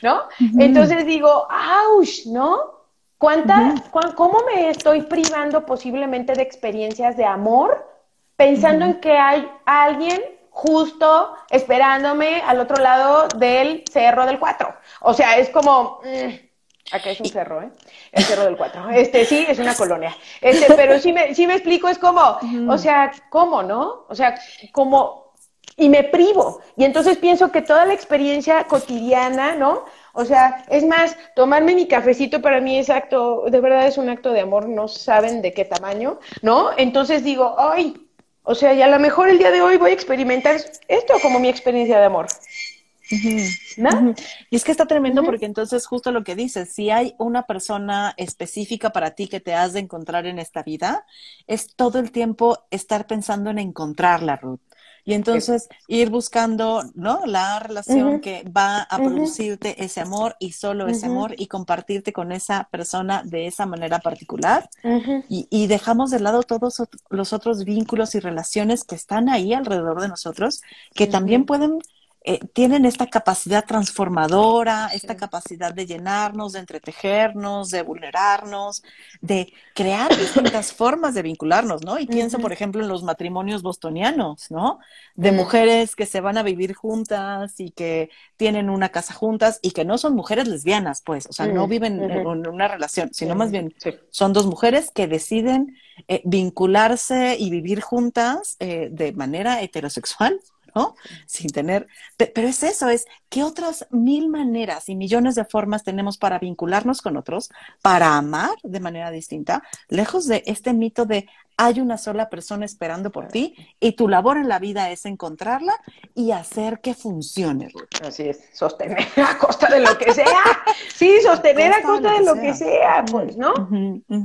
¿No? Entonces digo, ¡auch! ¿no? ¿Cuánta, ¿Cómo me estoy privando posiblemente de experiencias de amor pensando en que hay alguien justo esperándome al otro lado del cerro del 4? O sea, es como... Mm, acá es un cerro, ¿eh? El cerro del 4. Este sí, es una colonia. Este, pero sí me, sí me explico, es como, o sea, ¿cómo, no? O sea, como y me privo. Y entonces pienso que toda la experiencia cotidiana, ¿no? O sea, es más, tomarme mi cafecito para mí es acto, de verdad es un acto de amor, no saben de qué tamaño, ¿no? Entonces digo, ay, o sea, y a lo mejor el día de hoy voy a experimentar esto como mi experiencia de amor.
¿No? Y es que está tremendo porque entonces justo lo que dices, si hay una persona específica para ti que te has de encontrar en esta vida, es todo el tiempo estar pensando en encontrarla, Ruth. Y entonces ir buscando, ¿no? La relación que va a producirte ese amor y solo ese amor y compartirte con esa persona de esa manera particular. y, y, dejamos de lado todos los otros vínculos y relaciones que están ahí alrededor de nosotros, que también pueden eh, tienen esta capacidad transformadora, esta capacidad de llenarnos, de entretejernos, de vulnerarnos, de crear distintas formas de vincularnos, ¿no? Y pienso, por ejemplo, en los matrimonios bostonianos, ¿no? De mujeres que se van a vivir juntas y que tienen una casa juntas y que no son mujeres lesbianas, pues, o sea, no viven en, una relación, sino más bien son dos mujeres que deciden eh, vincularse y vivir juntas eh, de manera heterosexual ¿no? Sin tener, pero es eso, es qué otras mil maneras y millones de formas tenemos para vincularnos con otros, para amar de manera distinta, lejos de este mito de hay una sola persona esperando por ti y tu labor en la vida es encontrarla y hacer que funcione.
Así es, sostener a costa de lo que sea. Sí, sostener a costa de lo que sea, pues, ¿no?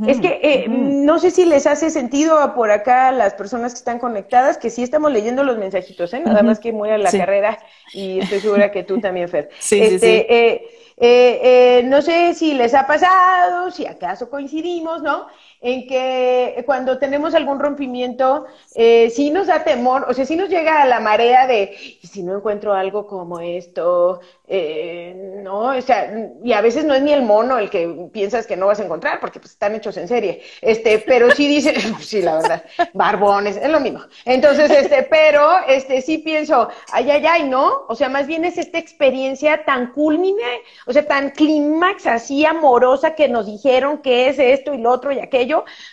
es que eh, no sé si les hace sentido por acá las personas que están conectadas, que sí estamos leyendo los mensajitos, ¿eh? Nada más que muy a la carrera y estoy segura que tú también, Fer.
Sí, sí, sí.
Este, eh, eh, no sé si les ha pasado, si acaso coincidimos, ¿no? En que cuando tenemos algún rompimiento, eh, sí nos da temor, o sea, sí nos llega a la marea de, ¿y si no encuentro algo como esto? Eh, no, o sea, y a veces no es ni el mono el que piensas que no vas a encontrar, porque pues, están hechos en serie, este, pero sí dice, sí, la verdad, barbones, es lo mismo. Entonces, este, pero, este, sí pienso, ay, ay, ay, ¿no? O sea, más bien es esta experiencia tan culmine, o sea, tan clímax, así amorosa que nos dijeron que es esto y lo otro y aquello,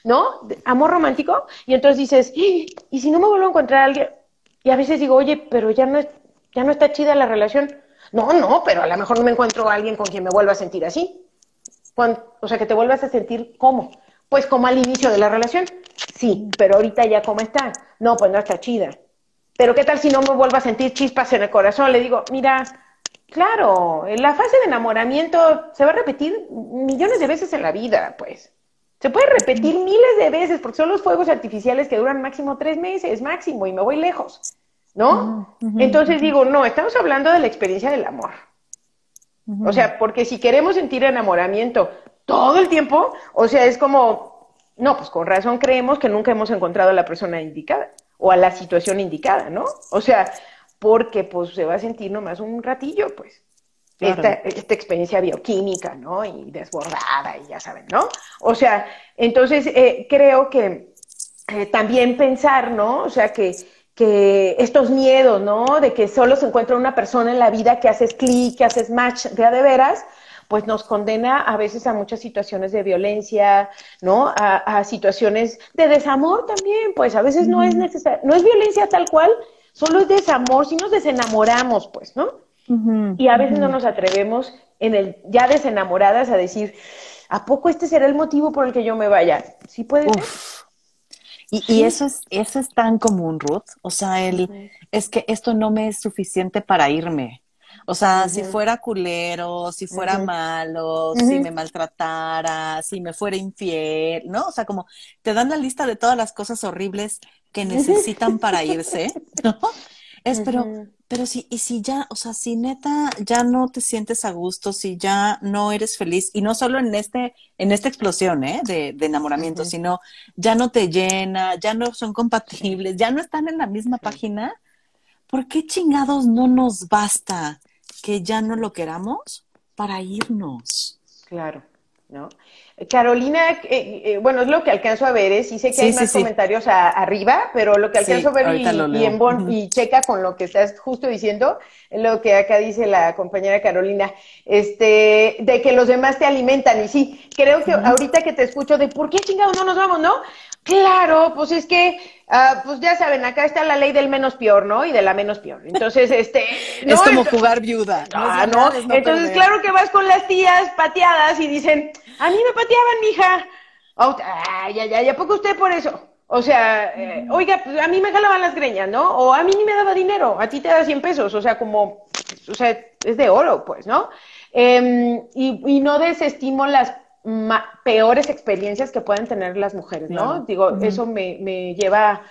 ¿no? Amor romántico, y entonces dices, ¿y si no me vuelvo a encontrar a alguien? Y a veces digo, oye, pero ya no, ya no está chida la relación no, no, pero a lo mejor no me encuentro a alguien con quien me vuelva a sentir así. o sea, que te vuelvas a sentir cómo. Pues como al inicio de la relación. Sí, pero ahorita ya cómo está. No, pues no está chida. Pero ¿qué tal si no me vuelvo a sentir chispas en el corazón? Le digo, mira, claro, la fase de enamoramiento se va a repetir millones de veces en la vida, pues. Se puede repetir miles de veces porque son los fuegos artificiales que duran máximo tres meses, máximo, y me voy lejos. ¿no? Entonces digo, no, estamos hablando de la experiencia del amor. O sea, porque si queremos sentir enamoramiento todo el tiempo, o sea, es como, no, pues con razón creemos que nunca hemos encontrado a la persona indicada o a la situación indicada, ¿no? O sea, porque pues se va a sentir nomás un ratillo, pues. Esta, experiencia bioquímica, ¿no? Y desbordada, y ya saben, ¿no? O sea, entonces eh, creo que eh, también pensar, ¿no? O sea, que que estos miedos, ¿no? De que solo se encuentra una persona en la vida que haces clic, que haces match de a de veras, pues nos condena a veces a muchas situaciones de violencia, ¿no? A, situaciones de desamor también, pues a veces no es necesario, no es violencia tal cual, solo es desamor, si nos desenamoramos, pues, ¿no? Y a veces no nos atrevemos en el ya desenamoradas a decir, ¿a poco este será el motivo por el que yo me vaya? Sí puede ser.
Y, eso es, eso es tan común, Ruth. O sea, el, es que esto no me es suficiente para irme. O sea, si fuera culero, si fuera malo, si me maltratara, si me fuera infiel, ¿no? O sea, como te dan la lista de todas las cosas horribles que necesitan para irse, ¿no? Es, pero, pero si, y si ya, o sea, si neta ya no te sientes a gusto, si ya no eres feliz, y no solo en este, en esta explosión, ¿eh? De, enamoramiento, sino ya no te llena, ya no son compatibles, ya no están en la misma página, ¿por qué chingados no nos basta que ya no lo queramos para irnos?
Claro, ¿no? Carolina, eh, eh, bueno, es lo que alcanzo a ver, ¿eh? sí sé que hay más comentarios arriba, pero lo que alcanzo a ver y, en bon, y checa con lo que estás justo diciendo, lo que acá dice la compañera Carolina, este, de que los demás te alimentan. Y sí, creo que ahorita que te escucho de por qué chingados no nos vamos, ¿no? Claro, pues es que, ah, pues ya saben, acá está la ley del menos peor, ¿no? Y de la menos peor. Entonces, este...
es como jugar viuda.
Ah, no, Entonces, claro que vas con las tías pateadas y dicen, a mí me pateaban, mija. Ay, ay, ay, ¿a poco usted por eso? O sea, eh, oiga, pues a mí me jalaban las greñas, ¿no? O a mí ni me daba dinero, a ti te da 100 pesos, o sea, como, o sea, es de oro, pues, ¿no? Em, y, y no desestimo las peores experiencias que pueden tener las mujeres, ¿no? Digo, eso me, me, lleva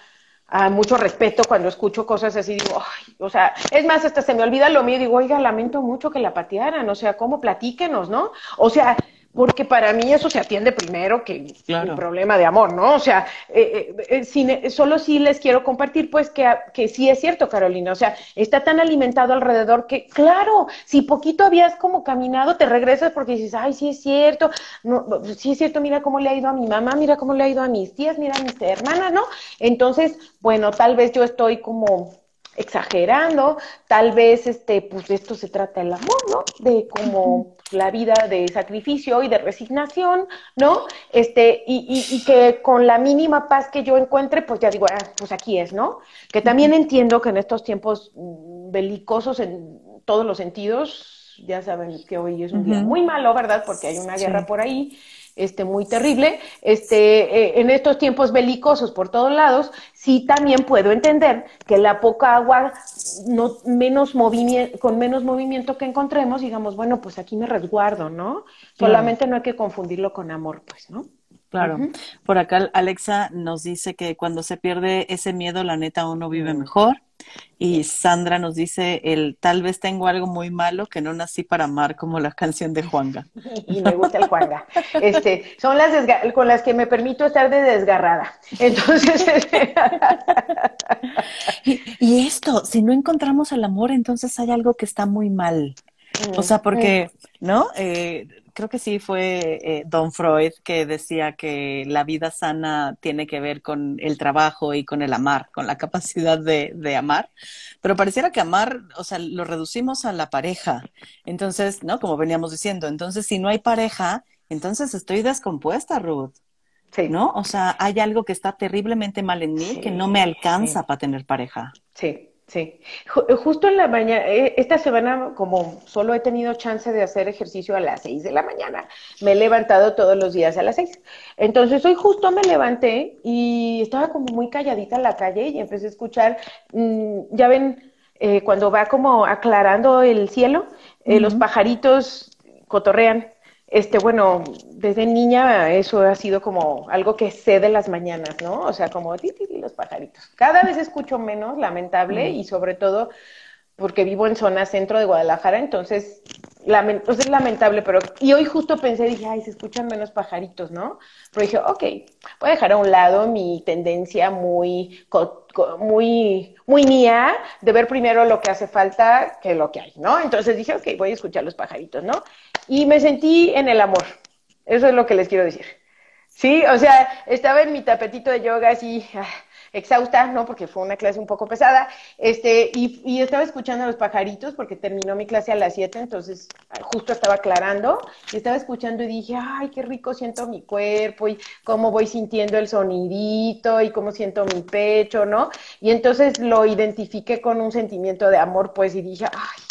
a mucho respeto cuando escucho cosas así, digo, ay, o sea, es más, hasta se me olvida lo mío, digo, oiga, lamento mucho que la patearan, o sea, ¿cómo platíquenos, no? O sea, porque para mí eso se atiende primero que el problema de amor, ¿no? O sea, eh, eh, eh, solo sí les quiero compartir, pues, que, que sí es cierto, Carolina, o sea, está tan alimentado alrededor que, claro, si poquito habías como caminado, te regresas porque dices, ay, sí es cierto, no, sí es cierto, mira cómo le ha ido a mi mamá, mira cómo le ha ido a mis tías, mira a mis hermanas, ¿no? Entonces, bueno, tal vez yo estoy como exagerando, tal vez este, pues de esto se trata el amor, ¿no? De como la vida de sacrificio y de resignación, ¿no? Este, y, y, que con la mínima paz que yo encuentre, pues ya digo, ah, pues aquí es, ¿no? Que también entiendo que en estos tiempos belicosos en todos los sentidos, ya saben que hoy es un día muy malo, ¿verdad? Porque hay una guerra por ahí este, muy terrible, este, eh, en estos tiempos belicosos por todos lados, sí también puedo entender que la poca agua, no, menos movimiento, con menos movimiento que encontremos, digamos, bueno, pues aquí me resguardo, ¿no? Solamente no hay que confundirlo con amor, pues, ¿no?
Claro. Por acá Alexa nos dice que cuando se pierde ese miedo, la neta uno vive mejor. Y Sandra nos dice, el tal vez tengo algo muy malo que no nací para amar, como la canción de Juanga.
y me gusta el Juanga. Este, son las con las que me permito estar de desgarrada. Entonces. Este,
y, y, esto, si no encontramos el amor, entonces hay algo que está muy mal. O mm, sea, porque, mm. ¿no? Eh, creo que sí fue eh, Don Freud que decía que la vida sana tiene que ver con el trabajo y con el amar, con la capacidad de, de, amar. Pero pareciera que amar, o sea, lo reducimos a la pareja. Entonces, ¿no? Como veníamos diciendo, entonces si no hay pareja, entonces estoy descompuesta, Ruth. Sí. ¿No? O sea, hay algo que está terriblemente mal en mí que no me alcanza para tener pareja.
Sí. Sí, eh, justo en la mañana, eh, esta semana, como solo he tenido chance de hacer ejercicio a las seis de la mañana, me he levantado todos los días a las seis. Entonces, hoy justo me levanté y estaba como muy calladita en la calle y empecé a escuchar, mm, ya ven, eh, cuando va como aclarando el cielo, los pajaritos cotorrean. Este, bueno, desde niña eso ha sido como algo que sé de las mañanas, ¿no? O sea, como ti, los pajaritos. Cada vez escucho menos, lamentable, y sobre todo porque vivo en zona centro de Guadalajara, entonces pues es lamentable, pero y hoy justo pensé, dije, ay, se escuchan menos pajaritos, ¿no? Pero dije, ok, voy a dejar a un lado mi tendencia muy, muy, muy mía de ver primero lo que hace falta que lo que hay, ¿no? Entonces dije, ok, voy a escuchar los pajaritos, ¿no? y me sentí en el amor. Eso es lo que les quiero decir. Sí, o sea, estaba en mi tapetito de yoga así ah, exhausta, ¿no? Porque fue una clase un poco pesada, este, y, y, estaba escuchando a los pajaritos porque terminó mi clase a las 7, entonces justo estaba aclarando, y estaba escuchando y dije, ay, qué rico siento mi cuerpo y cómo voy sintiendo el sonidito y cómo siento mi pecho, ¿no? Y entonces lo identifiqué con un sentimiento de amor, pues, y dije, ay,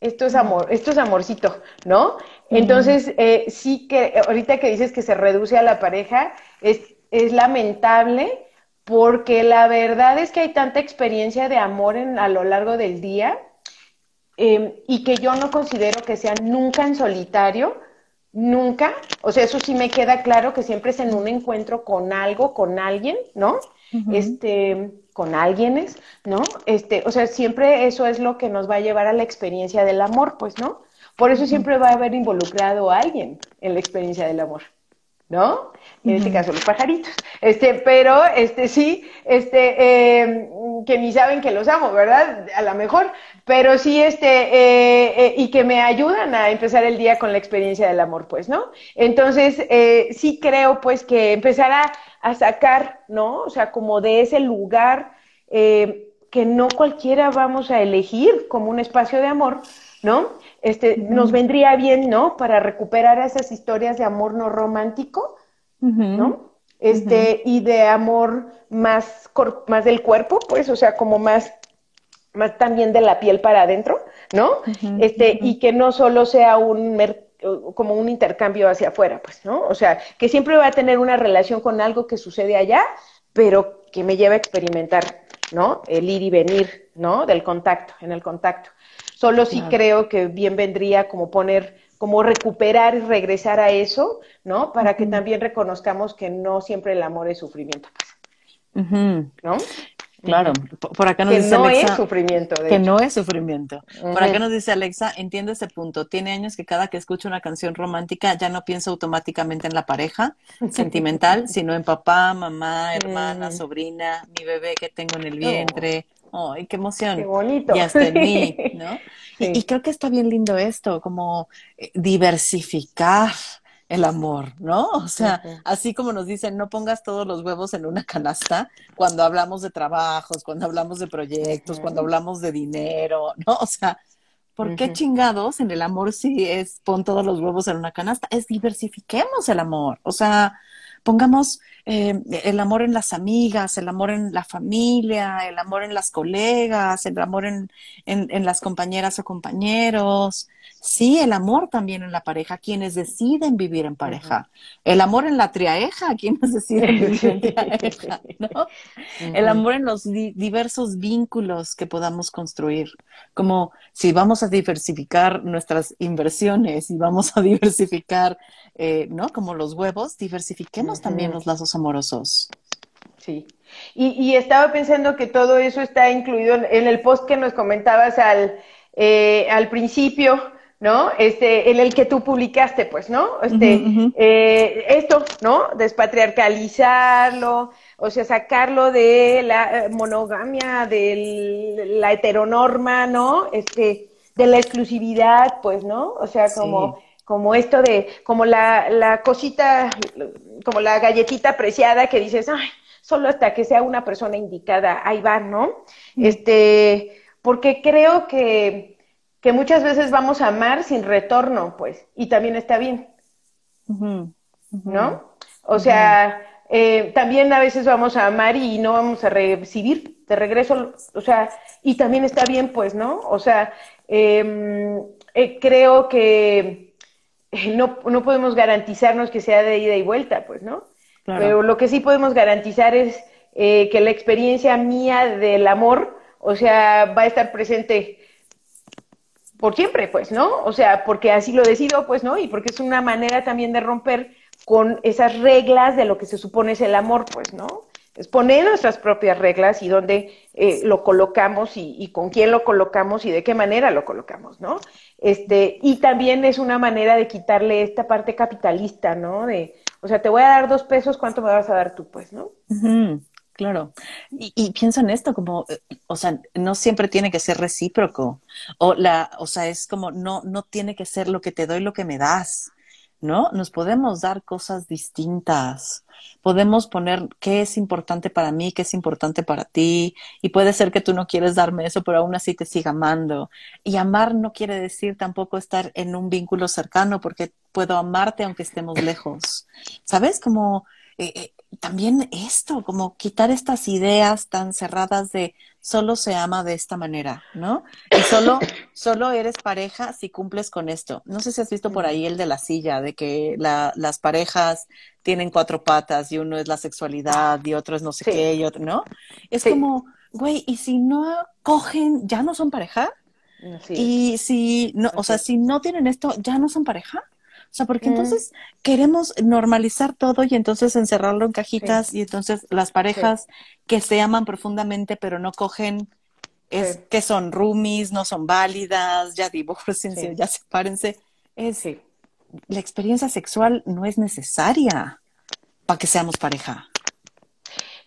esto es amor, esto es amorcito, ¿no? Entonces, eh, sí que ahorita que dices que se reduce a la pareja, es, es lamentable porque la verdad es que hay tanta experiencia de amor en, a lo largo del día em, y que yo no considero que sea nunca en solitario, nunca, o sea, eso sí me queda claro que siempre es en un encuentro con algo, con alguien, ¿no? Este, con alguienes, ¿no? Este, o sea, siempre eso es lo que nos va a llevar a la experiencia del amor, pues, ¿no? Por eso siempre va a haber involucrado a alguien en la experiencia del amor, ¿no? En este caso los pajaritos. Este, pero este sí, este, em, que ni saben que los amo, ¿verdad? A lo mejor, pero sí, este, eh, eh, y que me ayudan a empezar el día con la experiencia del amor, pues, ¿no? Entonces, eh, sí creo, pues, que empezar a a sacar, ¿no? O sea, como de ese lugar eh, que no cualquiera vamos a elegir como un espacio de amor, ¿no? Este, nos vendría bien, ¿no? Para recuperar esas historias de amor no romántico, ¿no? Este, y de amor más, más del cuerpo, pues, o sea, como más, más también de la piel para adentro, ¿no? Este, y que no solo sea un como un intercambio hacia afuera, pues, ¿no? O sea, que siempre va a tener una relación con algo que sucede allá, pero que me lleva a experimentar, ¿no? El ir y venir, ¿no? Del contacto, en el contacto. Solo sí creo que bien vendría como poner, como recuperar y regresar a eso, ¿no? Para que también reconozcamos que no siempre el amor es sufrimiento, ¿no?
Claro, por acá nos
que
dice
no es sufrimiento.
que no es sufrimiento. Por acá nos dice Alexa, entiendo ese punto. Tiene años que cada que escucho una canción romántica ya no pienso automáticamente en la pareja sentimental, sino en papá, mamá, hermana, mm. sobrina, mi bebé que tengo en el oh. vientre. ¡Ay, qué emoción!
¡Qué bonito!
Y hasta en mí, ¿no? Y, y, creo que está bien lindo esto, como eh, diversificar el amor, ¿no? O sea, así como nos dicen, no pongas todos los huevos en una canasta cuando hablamos de trabajos, cuando hablamos de proyectos, cuando hablamos de dinero, ¿no? O sea, ¿por qué chingados en el amor sí es pon todos los huevos en una canasta? Es diversifiquemos el amor, o sea, pongamos eh, el amor en las amigas, el amor en la familia, el amor en las colegas, el amor en, en las compañeras o compañeros, Sí, el amor también en la pareja, quienes deciden vivir en pareja. El amor en la triaeja, quienes deciden vivir en triaeja, ¿no? El amor en los diversos vínculos que podamos construir. Como si vamos a diversificar nuestras inversiones y vamos a diversificar, eh, ¿no? Como los huevos, diversifiquemos también los lazos amorosos.
Sí. Y, y, estaba pensando que todo eso está incluido en el post que nos comentabas al, eh, al principio ¿no? Este, en el que tú publicaste, pues, ¿no? Este, eh, esto, ¿no? Despatriarcalizarlo, o sea, sacarlo de la eh, monogamia, de la heteronorma, ¿no? Este, de la exclusividad, pues, ¿no? O sea, como, como esto de, como la, la cosita, como la galletita preciada que dices, ay, solo hasta que sea una persona indicada, ahí va, ¿no? Este, porque creo que que muchas veces vamos a amar sin retorno, pues, y también está bien, ¿no? O sea, eh, también a veces vamos a amar y no vamos a recibir de regreso, o sea, y también está bien, pues, ¿no? O sea, em, eh, creo que no, no podemos garantizarnos que sea de ida y vuelta, pues, ¿no? Pero lo que sí podemos garantizar es eh, que la experiencia mía del amor, o sea, va a estar presente por siempre, pues, ¿no? O sea, porque así lo decido, pues, ¿no? Y porque es una manera también de romper con esas reglas de lo que se supone es el amor, pues, ¿no? Es poner nuestras propias reglas y dónde eh, lo colocamos y, con quién lo colocamos y de qué manera lo colocamos, ¿no? Este, y también es una manera de quitarle esta parte capitalista, ¿no? De, o sea, te voy a dar dos pesos, ¿cuánto me vas a dar tú, pues, ¿no?
Claro. Y, y, piensa en esto como, eh, o sea, no siempre tiene que ser recíproco. O la, o sea, es como, no, no tiene que ser lo que te doy, lo que me das. ¿No? Nos podemos dar cosas distintas. Podemos poner qué es importante para mí, qué es importante para ti. Y puede ser que tú no quieres darme eso, pero aún así te siga amando. Y amar no quiere decir tampoco estar en un vínculo cercano, porque puedo amarte aunque estemos lejos. ¿Sabes? Como eh, eh, también esto, como quitar estas ideas tan cerradas de solo se ama de esta manera, ¿no? Y solo, solo eres pareja si cumples con esto. No sé si has visto por ahí el de la silla, de que las parejas tienen cuatro patas y uno es la sexualidad y otro es no sé qué y otro, ¿no? Es como, güey, ¿y si no cogen, ya no son pareja? Y si no, o sea, si no tienen esto, ya no son pareja. O sea, porque entonces queremos normalizar todo y entonces encerrarlo en cajitas y entonces las parejas que se aman profundamente pero no cogen es que son roomies, no son válidas, ya divorciense, ya sepárense. Es, la experiencia sexual no es necesaria para que seamos pareja.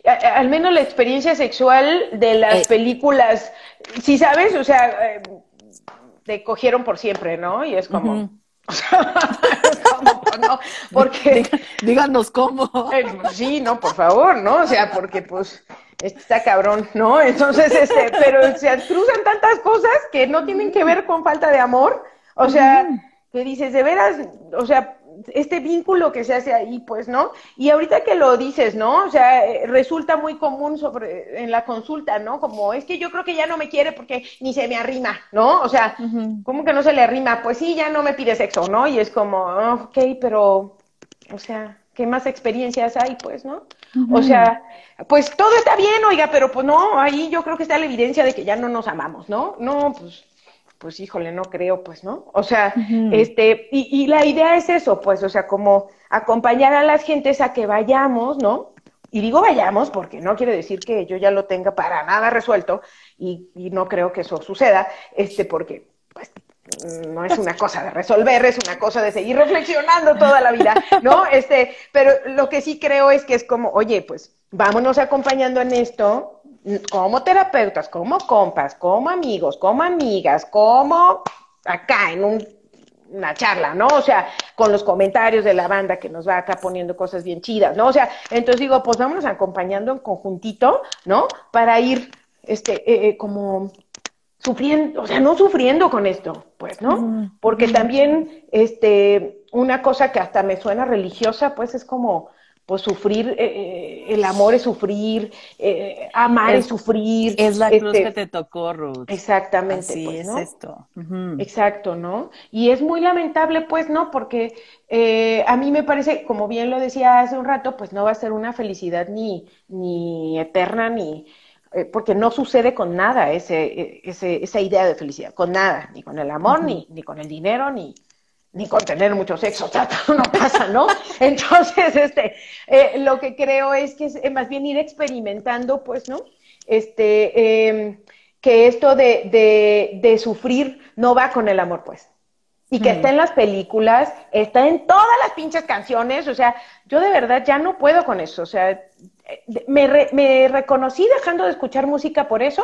Al menos la experiencia sexual de las eh. películas, si sabes, o sea, eh, te cogieron por siempre, ¿no? Y es como,
no, porque díganos cómo.
Eh, sí, no, por favor, ¿no? O sea, porque pues está cabrón, ¿no? Entonces, este, pero se cruzan tantas cosas que no tienen que ver con falta de amor. O sea, que dices, de veras, o sea, este vínculo que se hace ahí, pues, ¿no? Y ahorita que lo dices, ¿no? O sea, eh, resulta muy común sobre en la consulta, ¿no? Como es que yo creo que ya no me quiere porque ni se me arrima, ¿no? O sea, ¿cómo que no se le arrima? Pues sí, ya no me pide sexo, ¿no? Y es como, oh, ok, pero, o sea, ¿qué más experiencias hay, pues, no? O sea, pues todo está bien, oiga, pero pues no, ahí yo creo que está la evidencia de que ya no nos amamos, ¿no? No, pues pues híjole, no creo, pues, ¿no? O sea, este, y, y, la idea es eso, pues, o sea, como acompañar a las gentes a que vayamos, ¿no? Y digo vayamos porque no quiere decir que yo ya lo tenga para nada resuelto y, y no creo que eso suceda, este, porque, pues, no es una cosa de resolver, es una cosa de seguir reflexionando toda la vida, ¿no? Este, pero lo que sí creo es que es como, oye, pues, vámonos acompañando en esto, como terapeutas, como compas, como amigos, como amigas, como acá en un una charla, ¿no? O sea, con los comentarios de la banda que nos va acá poniendo cosas bien chidas, ¿no? O sea, entonces digo, pues vámonos acompañando en conjuntito, ¿no? Para ir, este, eh, eh, como sufriendo, o sea, no sufriendo con esto, pues, ¿no? Porque también, este, una cosa que hasta me suena religiosa, pues es como, pues sufrir, eh, eh, el amor es sufrir, eh, amar es, sufrir.
Es la cruz este que te tocó, Ruth.
Exactamente.
Así
pues,
es esto.
Exacto, ¿no? Y es muy lamentable, pues, ¿no? Porque a mí me parece, como bien lo decía hace un rato, pues no va a ser una felicidad ni, ni eterna, ni, porque no sucede con nada ese, ese, esa idea de felicidad, con nada, ni con el amor, ni, ni con el dinero, ni, ni con tener mucho sexo, o sea, no pasa, ¿no? Entonces, este, eh, lo que creo es que es eh, más bien ir experimentando, pues, ¿no? Este, em, que esto de, de, de, sufrir no va con el amor, pues. Y que está en las películas, está en todas las pinches canciones, o sea, yo de verdad ya no puedo con eso, o sea, me, me reconocí dejando de escuchar música por eso,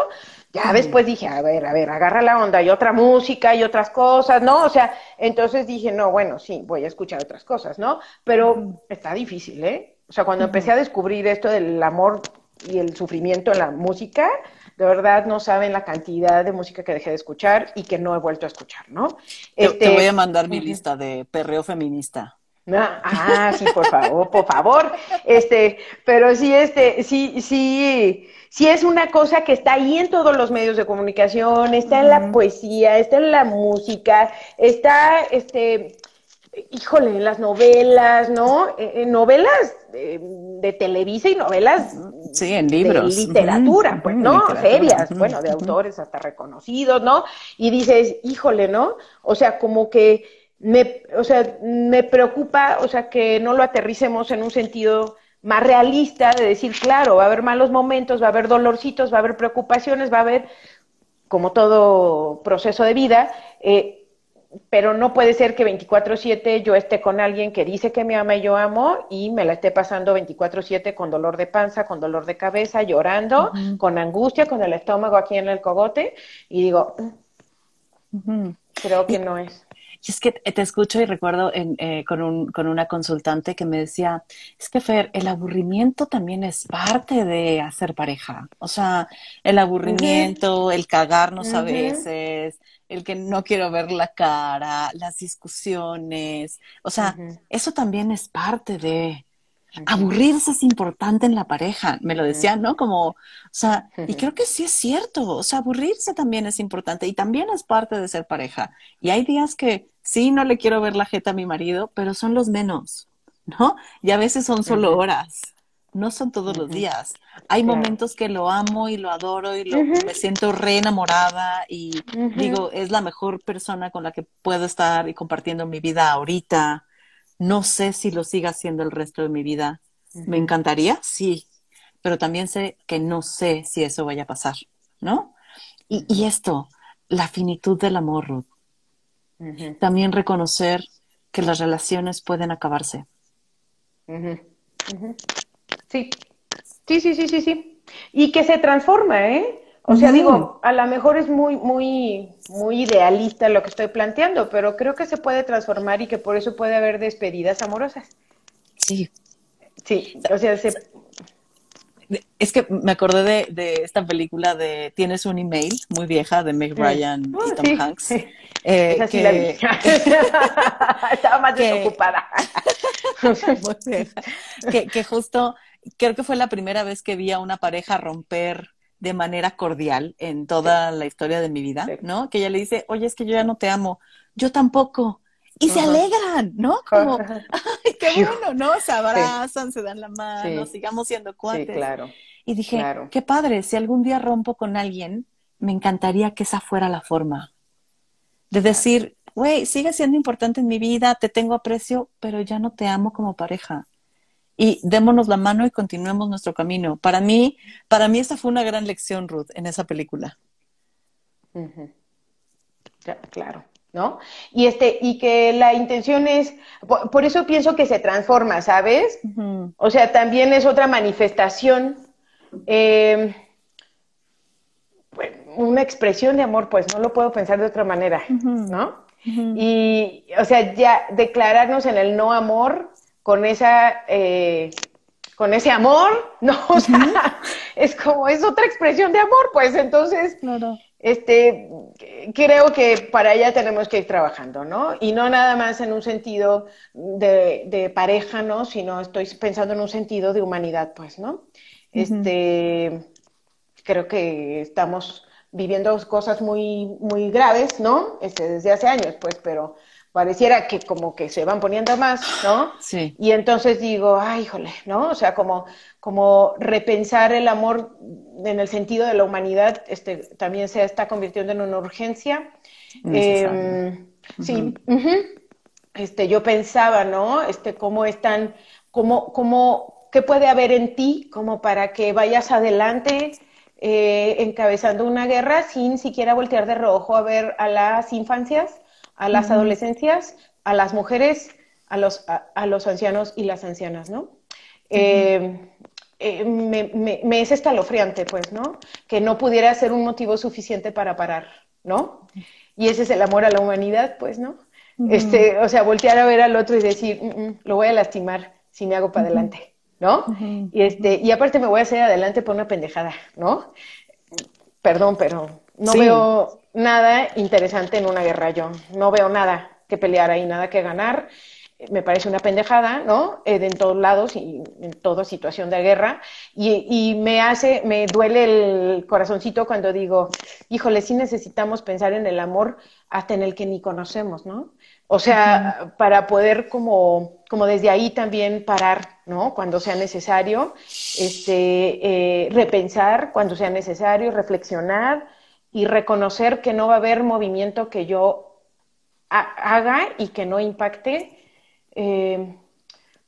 ya después dije, a ver, a ver, agarra la onda, y otra música y otras cosas, ¿no? O sea, entonces dije, no, bueno, sí, voy a escuchar otras cosas, ¿no? Pero está difícil, ¿eh? O sea, cuando empecé a descubrir esto del amor y el sufrimiento en la música, de verdad no saben la cantidad de música que dejé de escuchar y que no he vuelto a escuchar, ¿no?
Te, este, voy a mandar mi lista de perreo feminista.
Ah, sí, por favor, por favor. Este, pero sí, este, sí, sí, sí es una cosa que está ahí en todos los medios de comunicación, está en la poesía, está en la música, está, este, híjole, en las novelas, ¿no? En novelas de, Televisa y novelas
sí, en libros.
de literatura, pues, ¿no? Serias, bueno, de autores hasta reconocidos, ¿no? Y dices, híjole, ¿no? O sea, como que me, o sea, me preocupa, o sea, que no lo aterricemos en un sentido más realista de decir, claro, va a haber malos momentos, va a haber dolorcitos, va a haber preocupaciones, va a haber, como todo proceso de vida, eh, pero no puede ser que 24/7 yo esté con alguien que dice que me ama y yo amo y me la esté pasando 24/7 con dolor de panza, con dolor de cabeza, llorando, con angustia, con el estómago aquí en el cogote y digo, creo que no es.
Y es que te escucho y recuerdo eh, con, un, con una consultante que me decía, es que Fer, el aburrimiento también es parte de hacer pareja. O sea, el aburrimiento, el cagarnos a veces, el que no quiero ver la cara, las discusiones. O sea, eso también es parte de, Aburrirse es importante en la pareja, me lo decían, ¿no? Como, o sea, y creo que sí es cierto, o sea, aburrirse también es importante y también es parte de ser pareja. Y hay días que sí, no le quiero ver la jeta a mi marido, pero son los menos, ¿no? Y a veces son solo horas, no son todos los días. Hay momentos que lo amo y lo adoro y lo, me siento re enamorada y digo, es la mejor persona con la que puedo estar y compartiendo mi vida ahorita no sé si lo siga haciendo el resto de mi vida. ¿Me encantaría? Sí, pero también sé que no sé si eso vaya a pasar, ¿no? Y, esto, la finitud del amor, Ruth. También reconocer que las relaciones pueden acabarse.
Sí, sí, sí, sí, sí, sí. Y que se transforma, ¿eh? O sea, digo, a lo mejor es muy, muy, muy idealista lo que estoy planteando, pero creo que se puede transformar y que por eso puede haber despedidas amorosas.
Sí.
Sí, o sea, se...
Es que me acordé de, de, esta película de Tienes un email, muy vieja, de Meg Ryan y ah, Tom Hanks.
Eh, Esa sí la vi. Estaba más desocupada.
que, que justo, creo que fue la primera vez que vi a una pareja romper de manera cordial en toda la historia de mi vida, ¿no? Que ella le dice, oye, es que yo ya no te amo, yo tampoco. Y se alegran, ¿no? Como, ay, qué bueno, ¿no? Se abrazan, se dan la mano, sigamos siendo cuates.
claro.
Y dije, qué padre, si algún día rompo con alguien, me encantaría que esa fuera la forma. De decir, güey, sigue siendo importante en mi vida, te tengo aprecio, pero ya no te amo como pareja y démonos la mano y continuemos nuestro camino. Para mí, para mí esa fue una gran lección, Ruth, en esa película.
claro, ¿no? Y este, y que la intención es, por, eso pienso que se transforma, ¿sabes? O sea, también es otra manifestación, em, una expresión de amor, pues no lo puedo pensar de otra manera, ¿no? Y, o sea, ya declararnos en el no amor con esa... Eh, con ese amor, ¿no? O sea, es como, es otra expresión de amor, pues entonces, claro. este, creo que para allá tenemos que ir trabajando, ¿no? Y no nada más en un sentido de, de pareja, ¿no? Sino estoy pensando en un sentido de humanidad, pues, ¿no? Este, creo que estamos viviendo cosas muy, muy graves, ¿no? Este, desde hace años, pues, pero pareciera que como que se van poniendo más, ¿no? Sí. Y entonces digo, ay, híjole, ¿no? O sea, como, como repensar el amor en el sentido de la humanidad, este, también se está convirtiendo en una urgencia. Em, sí. Este, yo pensaba, ¿no? Este, cómo están, cómo, cómo, qué puede haber en ti como para que vayas adelante eh, encabezando una guerra sin siquiera voltear de rojo a ver a las infancias, a las adolescencias, a las mujeres, a los, a, los ancianos y las ancianas, ¿no? Eh, eh, me, me, es escalofriante, pues, ¿no? Que no pudiera ser un motivo suficiente para parar, ¿no? Y ese es el amor a la humanidad, pues, ¿no? este, o sea, voltear a ver al otro y decir, mm, mm, lo voy a lastimar si me hago para adelante. ¿no? Y este, y aparte me voy a hacer adelante por una pendejada, ¿no? Perdón, pero no veo nada interesante en una guerra yo. No veo nada que pelear ahí, nada que ganar. Me parece una pendejada, ¿no? Eh, en todos lados y en toda situación de guerra. Y, y, me hace, me duele el corazoncito cuando digo, híjole, sí necesitamos pensar en el amor hasta en el que ni conocemos, ¿no? O sea, para poder como, como desde ahí también parar, ¿no? Cuando sea necesario, este, eh, repensar cuando sea necesario, reflexionar y reconocer que no va a haber movimiento que yo haga y que no impacte, eh,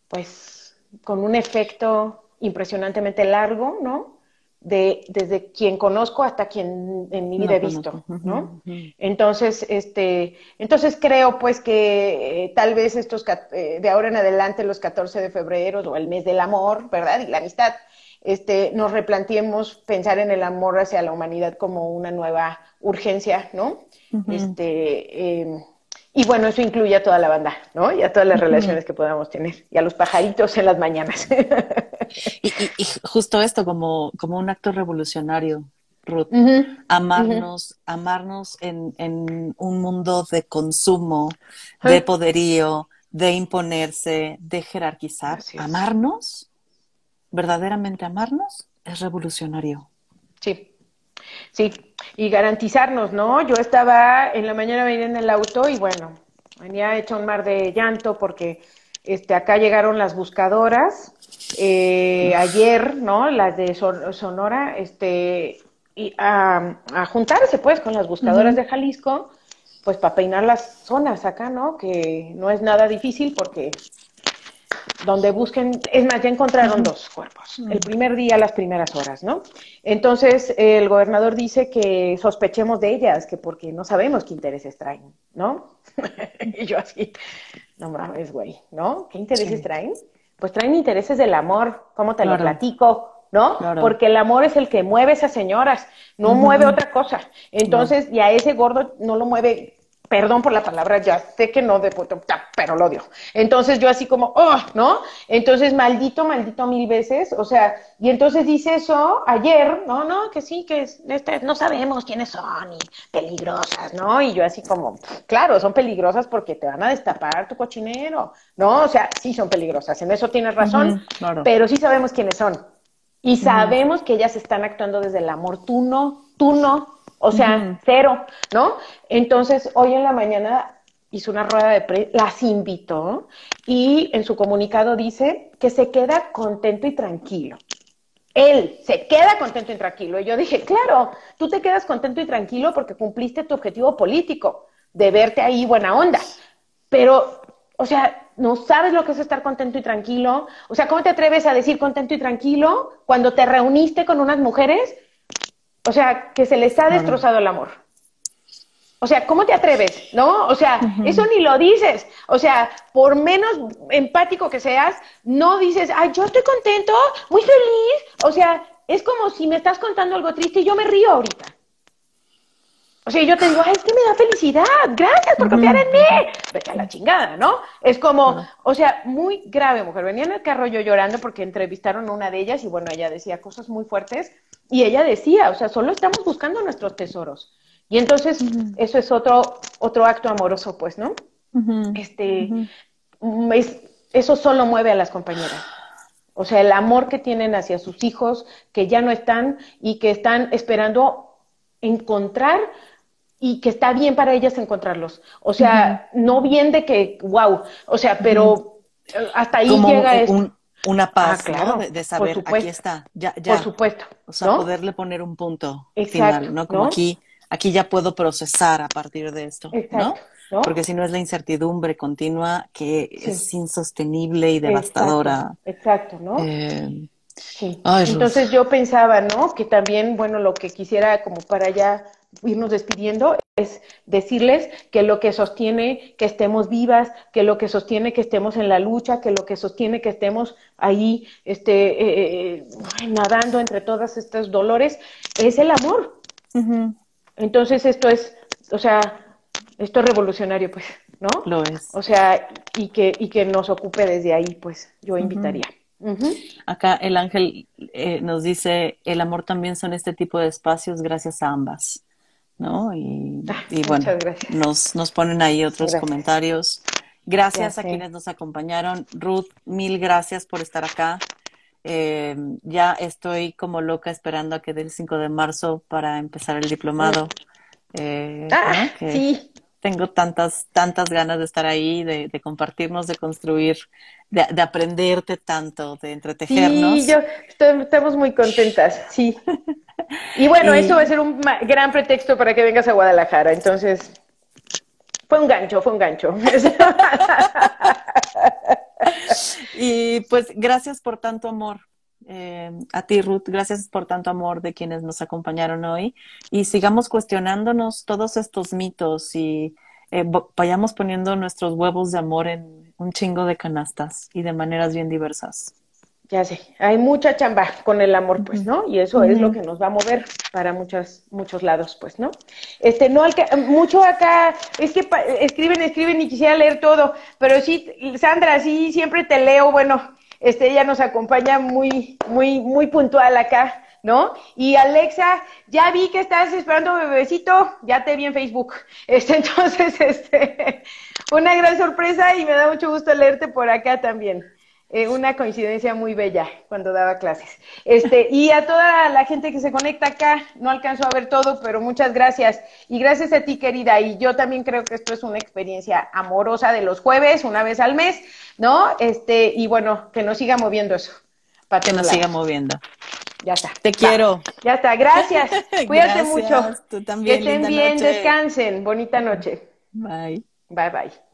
pues, con un efecto impresionantemente largo, ¿no? de, desde quien conozco hasta quien en mi vida he visto, ¿no? Entonces, este, entonces creo pues que eh, tal vez estos, eh, de ahora en adelante, los 14 de febrero o el mes del amor, ¿verdad? Y la amistad, este, nos replanteemos pensar en el amor hacia la humanidad como una nueva urgencia, ¿no? Este, em, y bueno, eso incluye a toda la banda, ¿no? Y a todas las relaciones que podamos tener. Y a los pajaritos en las mañanas.
y, justo esto como, como un acto revolucionario, Ruth. amarnos, amarnos en, en, un mundo de consumo, de poderío, de imponerse, de jerarquizar. Amarnos, verdaderamente amarnos, es revolucionario.
Sí, Sí, y garantizarnos, ¿no? Yo estaba en la mañana venía en el auto y bueno, venía hecho un mar de llanto porque este, acá llegaron las buscadoras eh, ayer, ¿no? Las de Sonora, este, y a, juntarse pues con las buscadoras de Jalisco, pues para peinar las zonas acá, ¿no? Que no es nada difícil porque donde busquen, es más, ya encontraron dos cuerpos, el primer día, las primeras horas, ¿no? Entonces, el gobernador dice que sospechemos de ellas, que porque no sabemos qué intereses traen, ¿no? y yo así, no mames, güey, ¿no? ¿Qué intereses traen? Pues traen intereses del amor, ¿cómo te lo platico? ¿no? Porque el amor es el que mueve a esas señoras, no mueve otra cosa. Entonces, y a ese gordo no lo mueve perdón por la palabra, ya sé que no de pero lo odio. Entonces yo así como, oh, ¿no? Entonces, maldito, maldito mil veces, o sea, y entonces dice eso ayer, no, no, que sí, que es, este, no sabemos quiénes son y peligrosas, ¿no? Y yo así como, claro, son peligrosas porque te van a destapar tu cochinero, ¿no? O sea, sí son peligrosas, en eso tienes razón, pero sí sabemos quiénes son. Y sabemos que ellas están actuando desde el amor, tú no, tú no, o sea, cero, ¿no? Entonces, hoy en la mañana hizo una rueda de prensa, las invitó y en su comunicado dice que se queda contento y tranquilo. Él se queda contento y tranquilo. Y yo dije, claro, tú te quedas contento y tranquilo porque cumpliste tu objetivo político de verte ahí buena onda. Pero, o sea, no sabes lo que es estar contento y tranquilo. O sea, ¿cómo te atreves a decir contento y tranquilo cuando te reuniste con unas mujeres o sea, que se les ha destrozado el amor. O sea, ¿cómo te atreves? ¿No? O sea, eso ni lo dices. O sea, por menos empático que seas, no dices, ay, yo estoy contento, muy feliz. O sea, es como si me estás contando algo triste y yo me río ahorita. O sea, yo te digo, ay, es que me da felicidad, gracias por confiar en mí. Vete a la chingada, ¿no? Es como, o sea, muy grave, mujer. Venía en el carro yo llorando porque entrevistaron a una de ellas y bueno, ella decía cosas muy fuertes y ella decía, o sea, solo estamos buscando nuestros tesoros. Y entonces, eso es otro, otro acto amoroso, pues, ¿no? Este, mm, eso solo mueve a las compañeras. O sea, el amor que tienen hacia sus hijos, que ya no están y que están esperando encontrar y que está bien para ellas encontrarlos. O sea, no bien de que, wow, o sea, pero hasta ahí llega
eso. una paz, ah, claro, De, saber, aquí está, ya, ya.
Por supuesto.
O sea, poderle poner un punto final, ¿no? Como aquí, aquí ya puedo procesar a partir de esto, ¿no? Porque si no es la incertidumbre continua que es insostenible y devastadora.
Exacto, ¿no? Eh, sí. Entonces yo pensaba, ¿no? Que también, bueno, lo que quisiera como para ya irnos despidiendo es decirles que lo que sostiene que estemos vivas, que lo que sostiene que estemos en la lucha, que lo que sostiene que estemos ahí este, eh, eh, nadando entre todos estos dolores es el amor. Entonces esto es, o sea, esto es revolucionario, pues, ¿no?
Lo es.
O sea, y que, y que nos ocupe desde ahí, pues, yo invitaría.
Acá el ángel eh, nos dice, el amor también son este tipo de espacios gracias a ambas, ¿no? Y, ah, bueno, nos, nos ponen ahí otros comentarios. Gracias a quienes nos acompañaron. Ruth, mil gracias por estar acá. Eh, ya estoy como loca esperando a que dé el 5 de marzo para empezar el diplomado.
Eh, ah, sí
tengo tantas, tantas ganas de estar ahí, de, compartirnos, de construir, de, aprenderte tanto, de entretejernos.
Sí, yo estamos muy contentas, sí. Y bueno, eso va a ser un gran pretexto para que vengas a Guadalajara, entonces fue un gancho, fue un gancho.
y pues gracias por tanto amor, eh, a ti, Ruth, gracias por tanto amor de quienes nos acompañaron hoy y sigamos cuestionándonos todos estos mitos y eh, vayamos poniendo nuestros huevos de amor en un chingo de canastas y de maneras bien diversas.
Ya sé, hay mucha chamba con el amor, pues, ¿no? Y eso es lo que nos va a mover para muchos, muchos lados, pues, ¿no? Este, no, mucho acá, es que escriben, escriben y quisiera leer todo, pero sí, Sandra, sí, siempre te leo, bueno, este, ella nos acompaña muy, muy, muy puntual acá, ¿no? Y Alexa, ya vi que estás esperando bebecito, ya te vi en Facebook. Este, entonces, este, una gran sorpresa y me da mucho gusto leerte por acá también. Eh, una coincidencia muy bella cuando daba clases. Este, y a toda la gente que se conecta acá, no alcanzo a ver todo, pero muchas gracias. Y gracias a ti, querida. Y yo también creo que esto es una experiencia amorosa de los jueves, una vez al mes, ¿no? Este, y bueno, que nos siga moviendo eso.
Para que nos siga moviendo.
Ya está.
Te quiero.
Ya está. Gracias. Cuídate mucho. Tú también. Que estén bien, descansen. Bonita noche.
Bye.
Bye, bye.